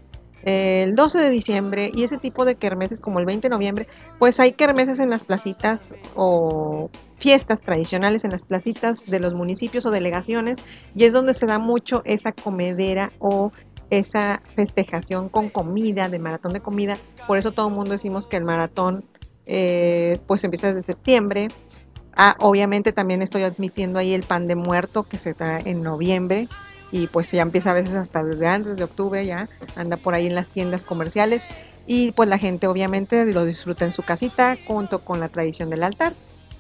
el 12 de diciembre y ese tipo de kermeses como el 20 de noviembre, pues hay kermeses en las placitas o fiestas tradicionales en las placitas de los municipios o delegaciones y es donde se da mucho esa comedera o esa festejación con comida, de maratón de comida. Por eso todo el mundo decimos que el maratón eh, pues empieza desde septiembre. Ah, obviamente también estoy admitiendo ahí el pan de muerto que se da en noviembre y pues ya empieza a veces hasta desde antes de octubre ya anda por ahí en las tiendas comerciales y pues la gente obviamente lo disfruta en su casita junto con la tradición del altar.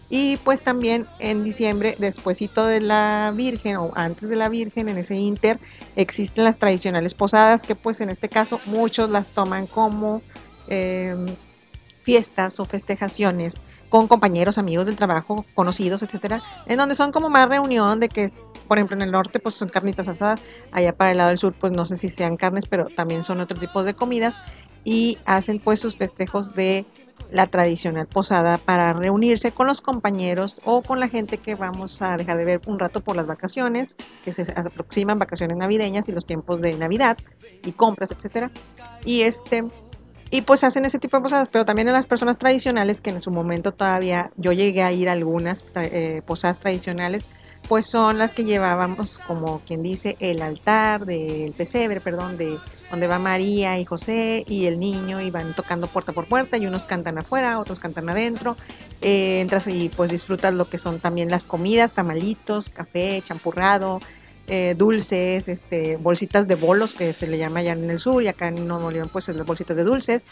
Y pues también en diciembre, despuesito de la Virgen o antes de la Virgen, en ese inter, existen las tradicionales posadas que pues en este caso muchos las toman como eh, fiestas o festejaciones con compañeros, amigos del trabajo, conocidos, etcétera, en donde son como más reunión de que, por ejemplo, en el norte pues son carnitas asadas, allá para el lado del sur pues no sé si sean carnes, pero también son otro tipo de comidas y hacen pues sus festejos de la tradicional posada para reunirse con los compañeros o con la gente que vamos a dejar de ver un rato por las vacaciones, que se aproximan vacaciones navideñas y los tiempos de Navidad y compras, etcétera. Y este y pues hacen ese tipo de posadas, pero también en las personas tradicionales que en su momento todavía yo llegué a ir a algunas eh, posadas tradicionales, pues son las que llevábamos como quien dice el altar del pesebre, perdón, de donde va María y José y el niño y van tocando puerta por puerta y unos cantan afuera, otros cantan adentro. Eh, entras y pues disfrutas lo que son también las comidas, tamalitos, café, champurrado, eh, dulces, este, bolsitas de bolos que se le llama allá en el sur y acá en Nuevo León pues es las bolsitas de dulces,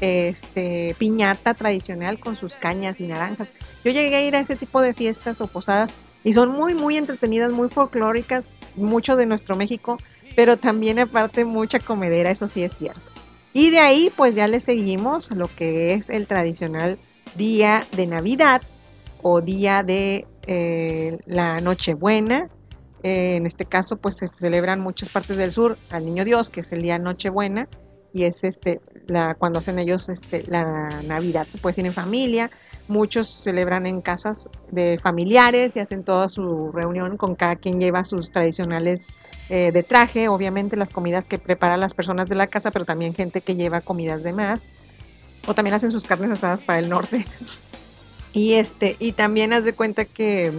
este, piñata tradicional con sus cañas y naranjas. Yo llegué a ir a ese tipo de fiestas o posadas y son muy muy entretenidas, muy folclóricas, mucho de nuestro México, pero también aparte mucha comedera, eso sí es cierto. Y de ahí pues ya le seguimos lo que es el tradicional día de Navidad o día de eh, la Nochebuena, eh, en este caso, pues se celebran muchas partes del sur al Niño Dios, que es el día Nochebuena, y es este la cuando hacen ellos este la Navidad, se puede decir en familia. Muchos celebran en casas de familiares y hacen toda su reunión con cada quien lleva sus tradicionales eh, de traje, obviamente las comidas que preparan las personas de la casa, pero también gente que lleva comidas de más. O también hacen sus carnes asadas para el norte. Y este, y también haz de cuenta que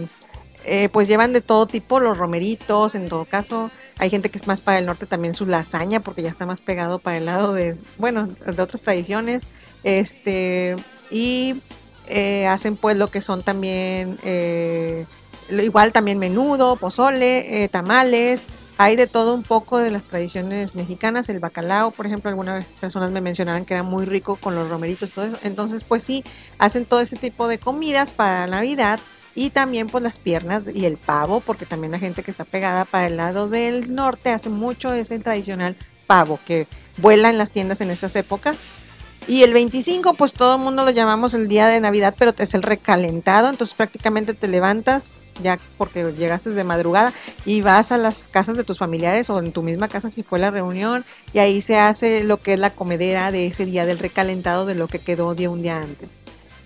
eh, pues llevan de todo tipo los romeritos, en todo caso, hay gente que es más para el norte también su lasaña, porque ya está más pegado para el lado de, bueno, de otras tradiciones, este, y eh, hacen pues lo que son también, eh, igual también menudo, pozole, eh, tamales, hay de todo un poco de las tradiciones mexicanas, el bacalao, por ejemplo, algunas personas me mencionaban que era muy rico con los romeritos, todo eso, entonces pues sí, hacen todo ese tipo de comidas para Navidad, y también pues las piernas y el pavo, porque también la gente que está pegada para el lado del norte hace mucho ese tradicional pavo que vuela en las tiendas en esas épocas. Y el 25 pues todo el mundo lo llamamos el día de Navidad, pero es el recalentado, entonces prácticamente te levantas ya porque llegaste de madrugada y vas a las casas de tus familiares o en tu misma casa si fue la reunión y ahí se hace lo que es la comedera de ese día del recalentado de lo que quedó de un día antes.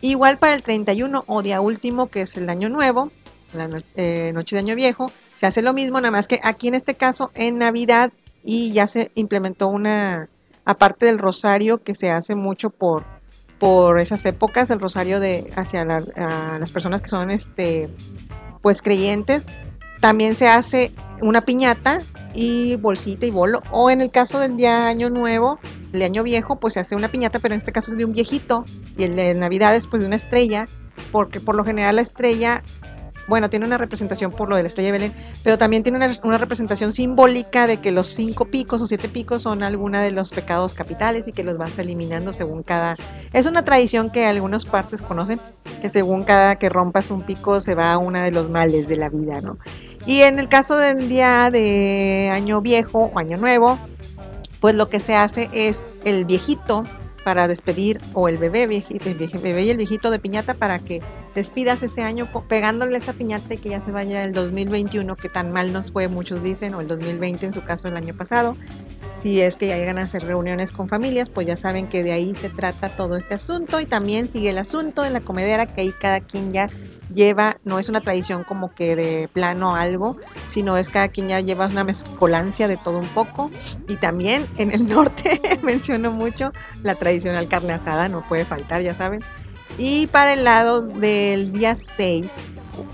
Igual para el 31 o día último, que es el año nuevo, la eh, noche de año viejo, se hace lo mismo, nada más que aquí en este caso en Navidad y ya se implementó una, aparte del rosario que se hace mucho por, por esas épocas, el rosario de hacia la- las personas que son este pues creyentes, también se hace una piñata y bolsita y bolo, o en el caso del día año nuevo, el año viejo, pues se hace una piñata, pero en este caso es de un viejito, y el de Navidad es pues de una estrella, porque por lo general la estrella bueno, tiene una representación por lo de la estrella de Belén, pero también tiene una, una representación simbólica de que los cinco picos o siete picos son alguna de los pecados capitales y que los vas eliminando según cada... Es una tradición que algunas partes conocen, que según cada que rompas un pico se va una de los males de la vida, ¿no? Y en el caso del día de año viejo o año nuevo, pues lo que se hace es el viejito para despedir o el bebé, el bebé y el viejito de piñata para que despidas ese año pegándole esa piñata y que ya se vaya el 2021 que tan mal nos fue, muchos dicen, o el 2020 en su caso el año pasado. Si es que ya llegan a hacer reuniones con familias, pues ya saben que de ahí se trata todo este asunto y también sigue el asunto de la comedera que ahí cada quien ya lleva, no es una tradición como que de plano algo, sino es cada quien ya lleva una mezcolancia de todo un poco y también en el norte menciono mucho la tradicional carne asada, no puede faltar, ya saben. Y para el lado del día 6,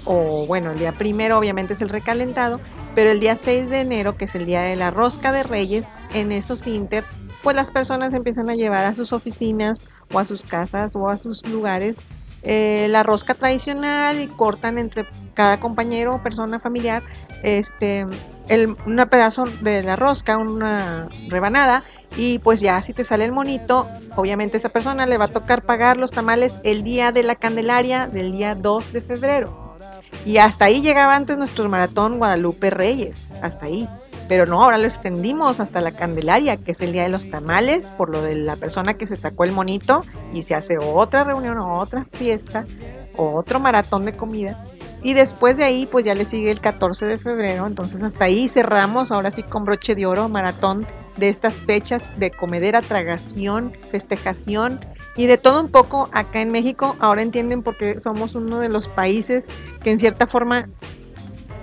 o bueno, el día primero obviamente es el recalentado, pero el día 6 de enero, que es el día de la rosca de reyes, en esos inter, pues las personas empiezan a llevar a sus oficinas o a sus casas o a sus lugares eh, la rosca tradicional y cortan entre cada compañero o persona familiar este el, una pedazo de la rosca, una rebanada y pues ya si te sale el monito, obviamente esa persona le va a tocar pagar los tamales el día de la Candelaria del día 2 de febrero. Y hasta ahí llegaba antes nuestro maratón Guadalupe Reyes, hasta ahí. Pero no, ahora lo extendimos hasta la Candelaria, que es el día de los tamales, por lo de la persona que se sacó el monito y se hace otra reunión otra fiesta otro maratón de comida. Y después de ahí, pues ya le sigue el 14 de febrero. Entonces hasta ahí cerramos, ahora sí con broche de oro, maratón de estas fechas de comedera, tragación, festejación y de todo un poco acá en México. Ahora entienden por qué somos uno de los países que en cierta forma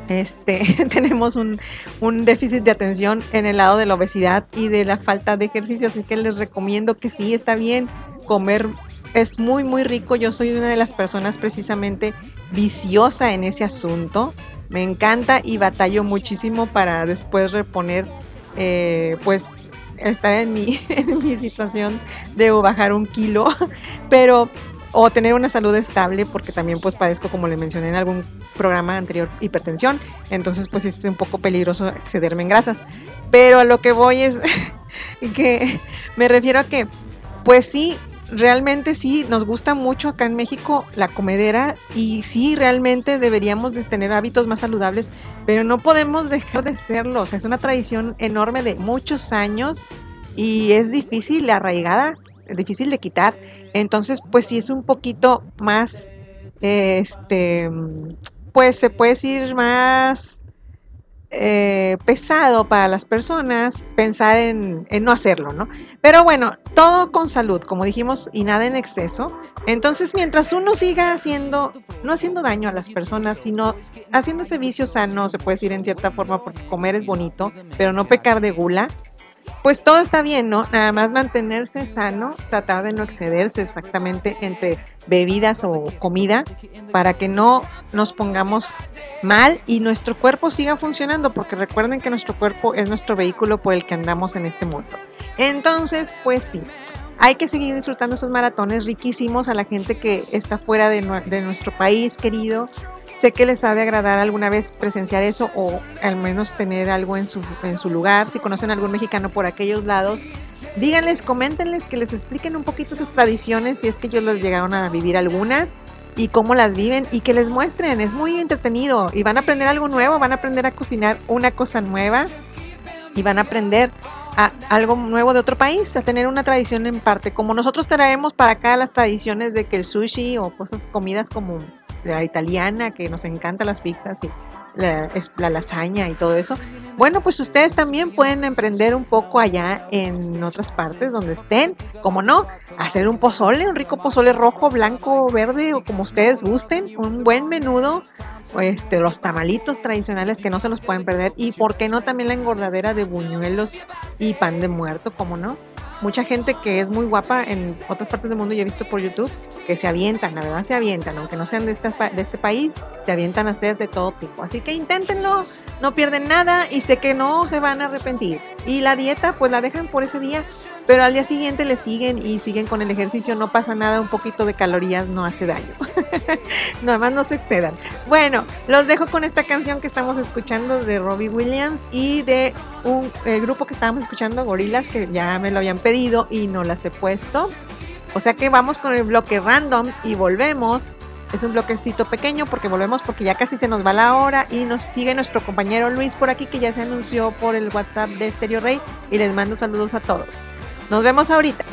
este, tenemos un, un déficit de atención en el lado de la obesidad y de la falta de ejercicio. Así que les recomiendo que sí, está bien comer. Es muy, muy rico. Yo soy una de las personas precisamente viciosa en ese asunto. Me encanta y batallo muchísimo para después reponer, eh, pues, estar en mi, en mi situación de bajar un kilo. Pero o tener una salud estable porque también pues padezco como le mencioné en algún programa anterior hipertensión entonces pues es un poco peligroso excederme en grasas pero a lo que voy es que me refiero a que pues sí realmente sí nos gusta mucho acá en México la comedera y sí realmente deberíamos de tener hábitos más saludables pero no podemos dejar de serlo o sea es una tradición enorme de muchos años y es difícil arraigada difícil de quitar. Entonces, pues sí es un poquito más, este, pues se puede decir más eh, pesado para las personas pensar en, en, no hacerlo, ¿no? Pero bueno, todo con salud, como dijimos, y nada en exceso. Entonces, mientras uno siga haciendo, no haciendo daño a las personas, sino haciendo ese vicio sano, se puede decir en cierta forma, porque comer es bonito, pero no pecar de gula, pues todo está bien, ¿no? Nada más mantenerse sano, tratar de no excederse exactamente entre bebidas o comida para que no nos pongamos mal y nuestro cuerpo siga funcionando, porque recuerden que nuestro cuerpo es nuestro vehículo por el que andamos en este mundo. Entonces, pues sí, hay que seguir disfrutando esos maratones riquísimos a la gente que está fuera de, de nuestro país querido. Sé que les ha de agradar alguna vez presenciar eso o al menos tener algo en su, en su lugar. Si conocen algún mexicano por aquellos lados, díganles, coméntenles que les expliquen un poquito esas tradiciones, si es que ellos les llegaron a vivir algunas y cómo las viven y que les muestren. Es muy entretenido y van a aprender algo nuevo, van a aprender a cocinar una cosa nueva y van a aprender a algo nuevo de otro país, a tener una tradición en parte. Como nosotros traemos para acá las tradiciones de que el sushi o cosas, comidas como la italiana, que nos encanta las pizzas y la, la, lasaña y todo eso. Bueno, pues ustedes también pueden emprender un poco allá en otras partes donde estén, como no, hacer un pozole, un rico pozole rojo, blanco, verde o como ustedes gusten, un buen menudo, este, los tamalitos tradicionales que no se los pueden perder y por qué no también la engordadera de buñuelos y pan de muerto, como no mucha gente que es muy guapa en otras partes del mundo, yo he visto por YouTube, que se avientan, la verdad se avientan, aunque no sean de, este, de este país, se avientan a hacer de todo tipo. Así que inténtenlo, no pierden nada y sé que no se van a arrepentir. Y la dieta, pues la dejan por ese día pero al día siguiente le siguen y siguen con el ejercicio, no pasa nada, un poquito de calorías no hace daño. Nada más no se excedan. Bueno, los dejo con esta canción que estamos escuchando de Robbie Williams y de un el grupo que estábamos escuchando, Gorilas, que ya me lo habían pedido y no las he puesto. O sea que vamos con el bloque random y volvemos. Es un bloquecito pequeño porque volvemos porque ya casi se nos va la hora y nos sigue nuestro compañero Luis por aquí que ya se anunció por el WhatsApp de Stereo Rey y les mando saludos a todos. Nos vemos ahorita.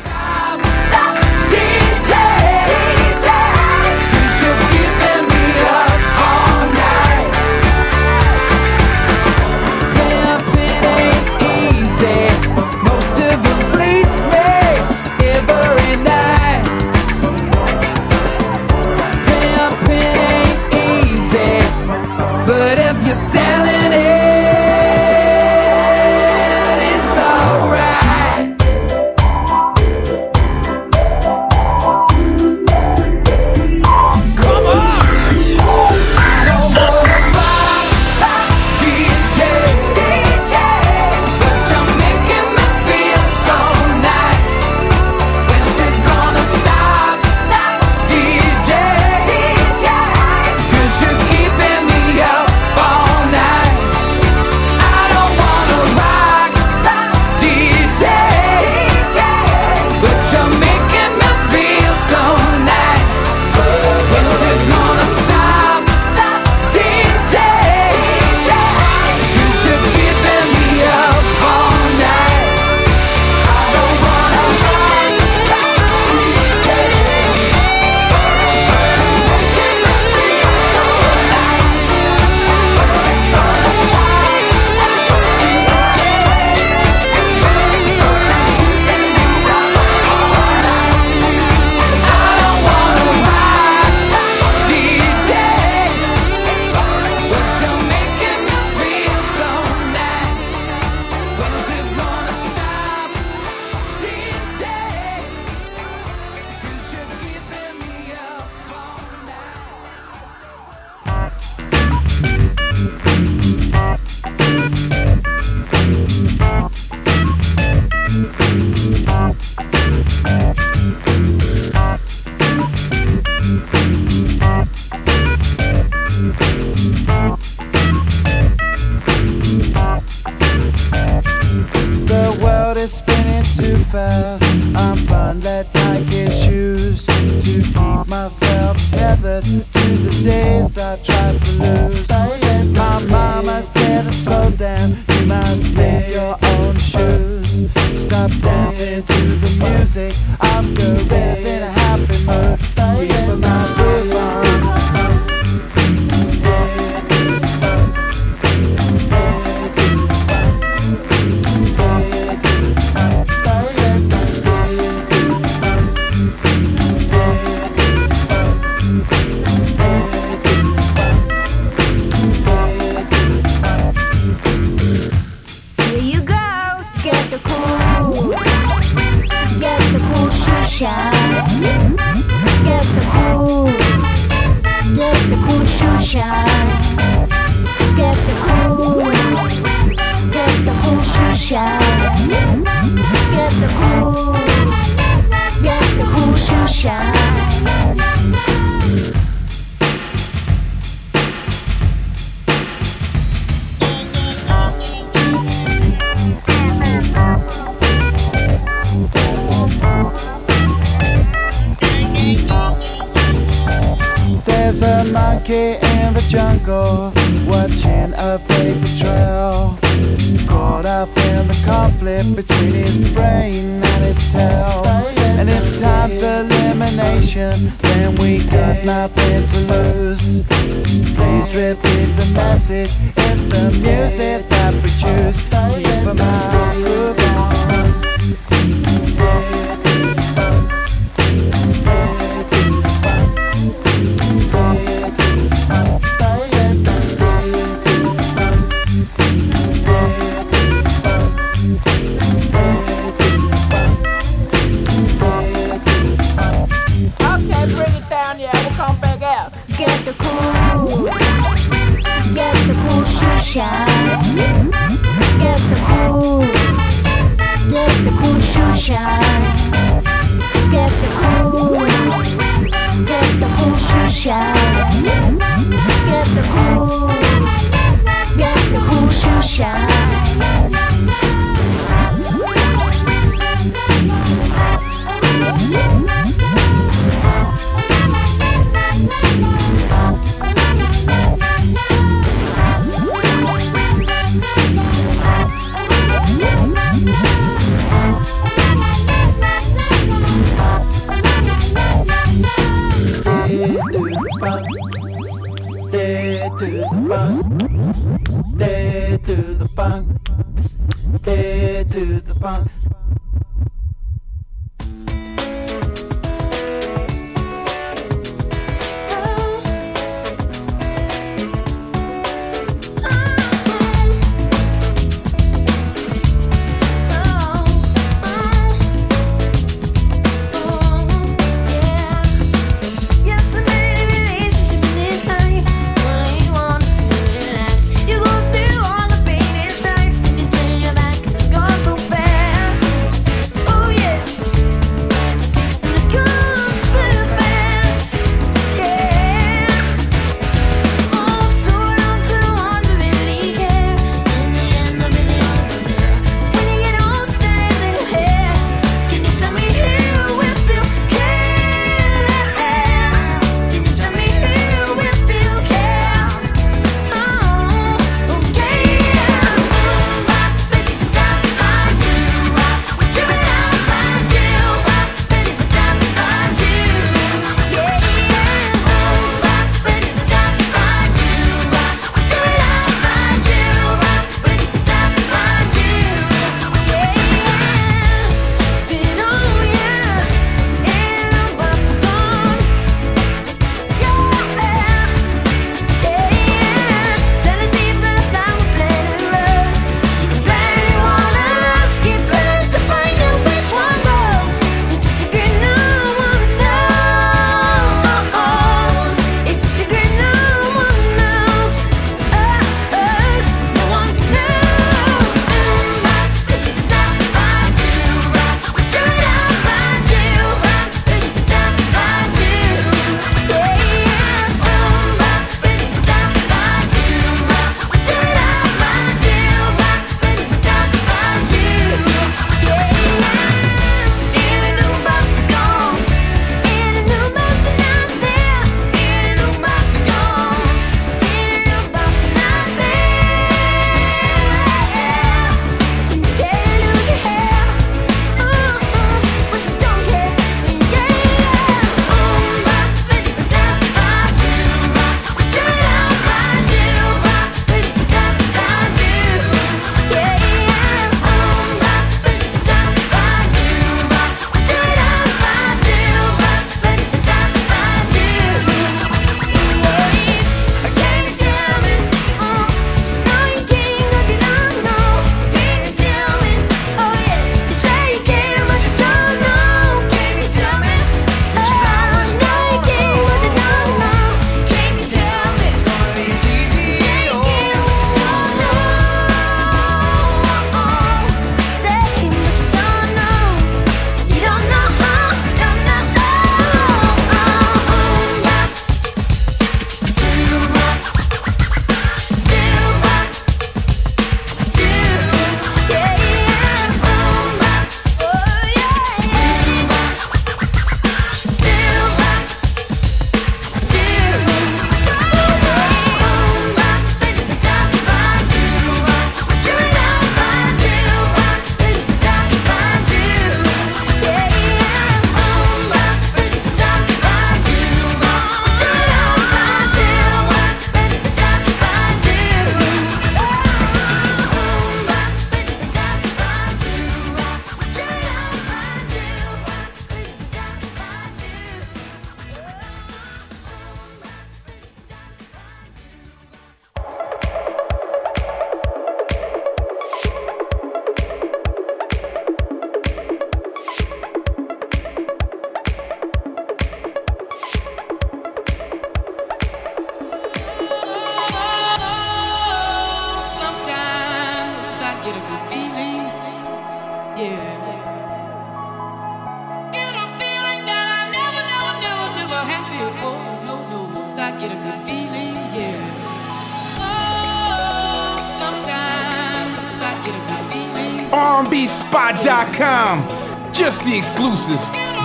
Sirius.com. Just the exclusive.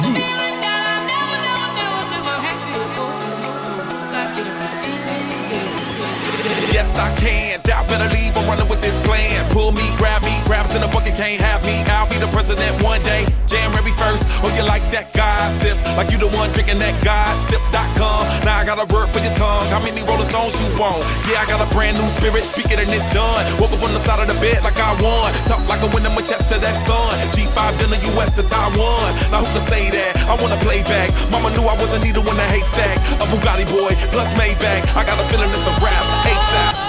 Yeah. Yes, I can. Doubt better leave. I'm running with this plan. Pull me, grab me, grabs in the bucket, can't have me. I'll be the president one day. January 1st. Oh, you like that? gossip. Like you the one drinking that gossip.com. Now I got a word for your tongue. How many Rolling Stones you want? Yeah, I got a brand new spirit. Speak it and it's done. Woke up on the side of the bed like I won. Talk like a winner, My chest to that sun. G5 in the US to Taiwan. Now who can say that? I wanna play back. Mama knew I was a needle in the haystack. A Bugatti boy, plus Maybach. I got a feeling it's a rap. ASAP.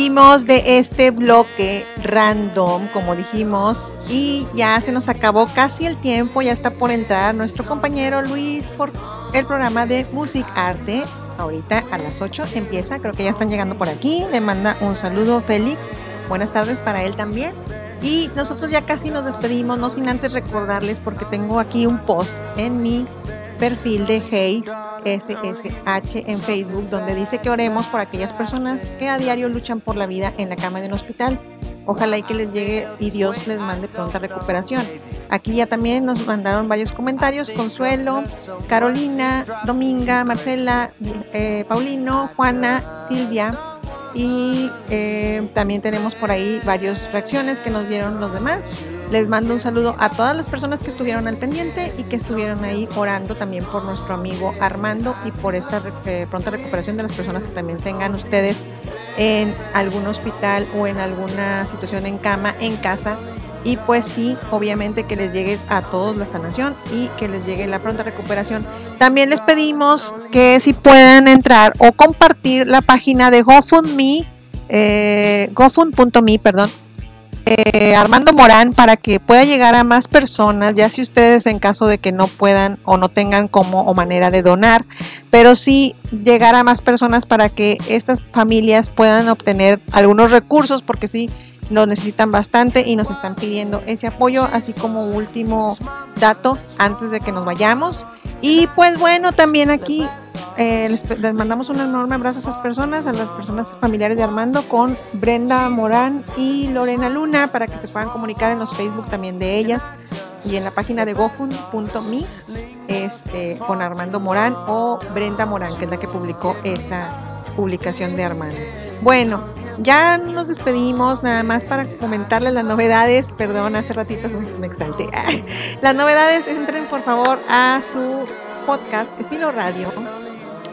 Volvimos de este bloque random, como dijimos, y ya se nos acabó casi el tiempo, ya está por entrar nuestro compañero Luis por el programa de Music Arte. Ahorita a las 8 empieza, creo que ya están llegando por aquí. Le manda un saludo Félix. Buenas tardes para él también. Y nosotros ya casi nos despedimos, no sin antes recordarles, porque tengo aquí un post en mi perfil de Hayes SSH en Facebook, donde dice que oremos por aquellas personas que a diario luchan por la vida en la cama de un hospital. Ojalá y que les llegue y Dios les mande pronta recuperación. Aquí ya también nos mandaron varios comentarios. Consuelo, Carolina, Dominga, Marcela, eh, Paulino, Juana, Silvia. Y eh, también tenemos por ahí varias reacciones que nos dieron los demás. Les mando un saludo a todas las personas que estuvieron al pendiente y que estuvieron ahí orando también por nuestro amigo Armando y por esta eh, pronta recuperación de las personas que también tengan ustedes en algún hospital o en alguna situación en cama, en casa. Y pues sí, obviamente que les llegue a todos la sanación y que les llegue la pronta recuperación. También les pedimos que si puedan entrar o compartir la página de GoFundMe, eh, gofund.me, perdón, eh, Armando Morán para que pueda llegar a más personas, ya si ustedes en caso de que no puedan o no tengan como o manera de donar, pero sí llegar a más personas para que estas familias puedan obtener algunos recursos, porque sí lo necesitan bastante y nos están pidiendo ese apoyo, así como último dato antes de que nos vayamos. Y pues bueno, también aquí eh, les, les mandamos un enorme abrazo a esas personas, a las personas familiares de Armando, con Brenda Morán y Lorena Luna, para que se puedan comunicar en los Facebook también de ellas y en la página de gofund.me este, con Armando Morán o Brenda Morán, que es la que publicó esa publicación de Armando. Bueno, ya nos despedimos, nada más para comentarles las novedades. Perdón, hace ratito me exalté. Las novedades, entren por favor a su podcast estilo radio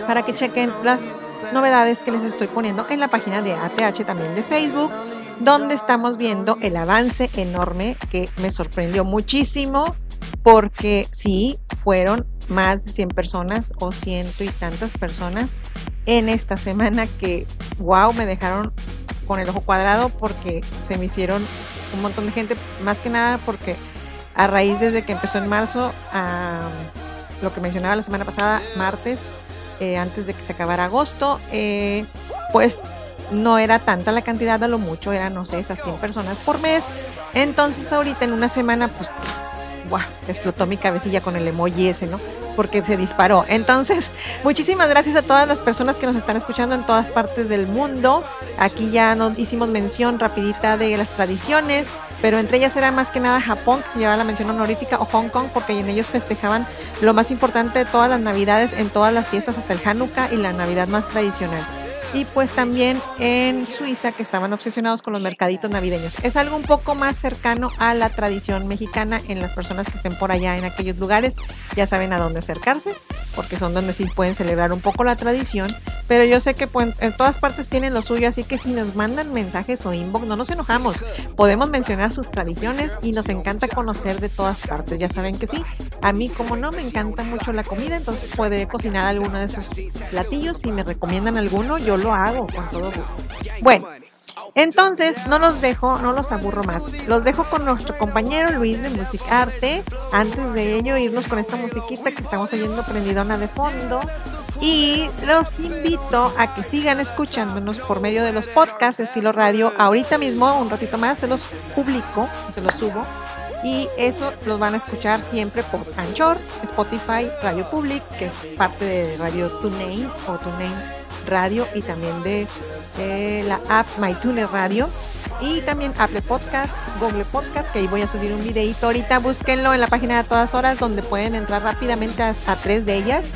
para que chequen las novedades que les estoy poniendo en la página de ATH también de Facebook, donde estamos viendo el avance enorme que me sorprendió muchísimo porque sí, fueron más de 100 personas o ciento y tantas personas en esta semana que, wow, me dejaron con el ojo cuadrado porque se me hicieron un montón de gente, más que nada porque a raíz desde que empezó en marzo, a lo que mencionaba la semana pasada, martes, eh, antes de que se acabara agosto, eh, pues no era tanta la cantidad, a lo mucho eran, no sé, esas 100 personas por mes. Entonces ahorita en una semana, pues, ¡guau! explotó mi cabecilla con el emoji ese, ¿no? Porque se disparó. Entonces, muchísimas gracias a todas las personas que nos están escuchando en todas partes del mundo. Aquí ya nos hicimos mención rapidita de las tradiciones, pero entre ellas era más que nada Japón, que se llevaba la mención honorífica, o Hong Kong, porque en ellos festejaban lo más importante de todas las navidades, en todas las fiestas, hasta el Hanukkah y la Navidad más tradicional y pues también en Suiza que estaban obsesionados con los mercaditos navideños. Es algo un poco más cercano a la tradición mexicana en las personas que estén por allá en aquellos lugares, ya saben a dónde acercarse, porque son donde sí pueden celebrar un poco la tradición, pero yo sé que pues, en todas partes tienen lo suyo, así que si nos mandan mensajes o inbox, no nos enojamos, podemos mencionar sus tradiciones y nos encanta conocer de todas partes, ya saben que sí, a mí como no me encanta mucho la comida, entonces puede cocinar alguno de esos platillos, si me recomiendan alguno, yo lo hago con todo gusto. Bueno, entonces no los dejo, no los aburro más. Los dejo con nuestro compañero Luis de Music Arte. Antes de ello, irnos con esta musiquita que estamos oyendo prendidona de fondo. Y los invito a que sigan escuchándonos por medio de los podcasts estilo radio. Ahorita mismo, un ratito más, se los publico, se los subo. Y eso los van a escuchar siempre por Anchor, Spotify, Radio Public, que es parte de Radio TuneIn o TuneIn Radio y también de, la app MyTuner Radio. Y también Apple Podcast, Google Podcast, que ahí voy a subir un videito ahorita, búsquenlo en la página de todas horas donde pueden entrar rápidamente a, a tres de ellas.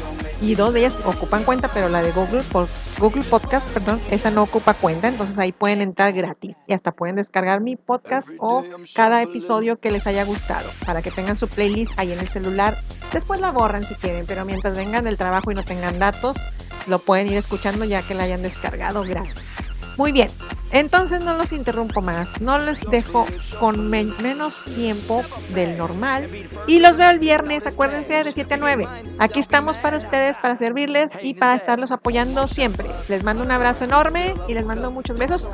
Y dos de ellas ocupan cuenta, pero la de Google, por Google Podcast, perdón, esa no ocupa cuenta, entonces ahí pueden entrar gratis y hasta pueden descargar mi podcast o cada episodio que les haya gustado para que tengan su playlist ahí en el celular. Después la borran si quieren, pero mientras vengan del trabajo y no tengan datos, lo pueden ir escuchando ya que la hayan descargado gratis. Muy bien, entonces no los interrumpo más, no les dejo con men- menos tiempo del normal y los veo el viernes, acuérdense de 7 a 9. Aquí estamos para ustedes, para servirles y para estarlos apoyando siempre. Les mando un abrazo enorme y les mando muchos besos.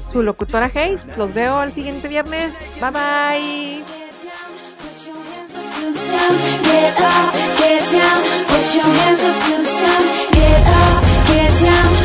Su locutora Hayes, los veo el siguiente viernes. Bye bye. Get up, get down, put your hands up to the sun. Get up, get down,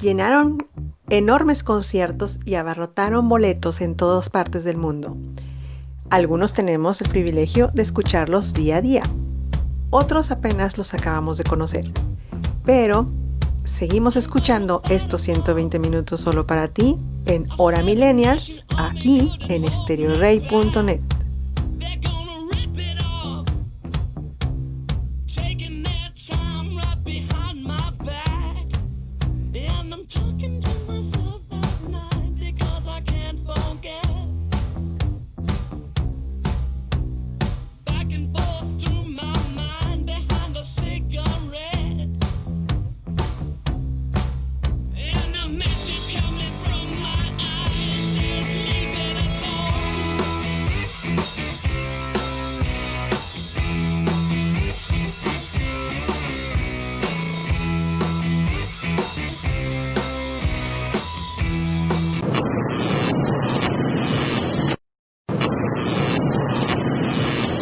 llenaron enormes conciertos y abarrotaron boletos en todas partes del mundo. Algunos tenemos el privilegio de escucharlos día a día. Otros apenas los acabamos de conocer. Pero seguimos escuchando estos 120 minutos solo para ti en Hora Millennials aquí en estereorey.net.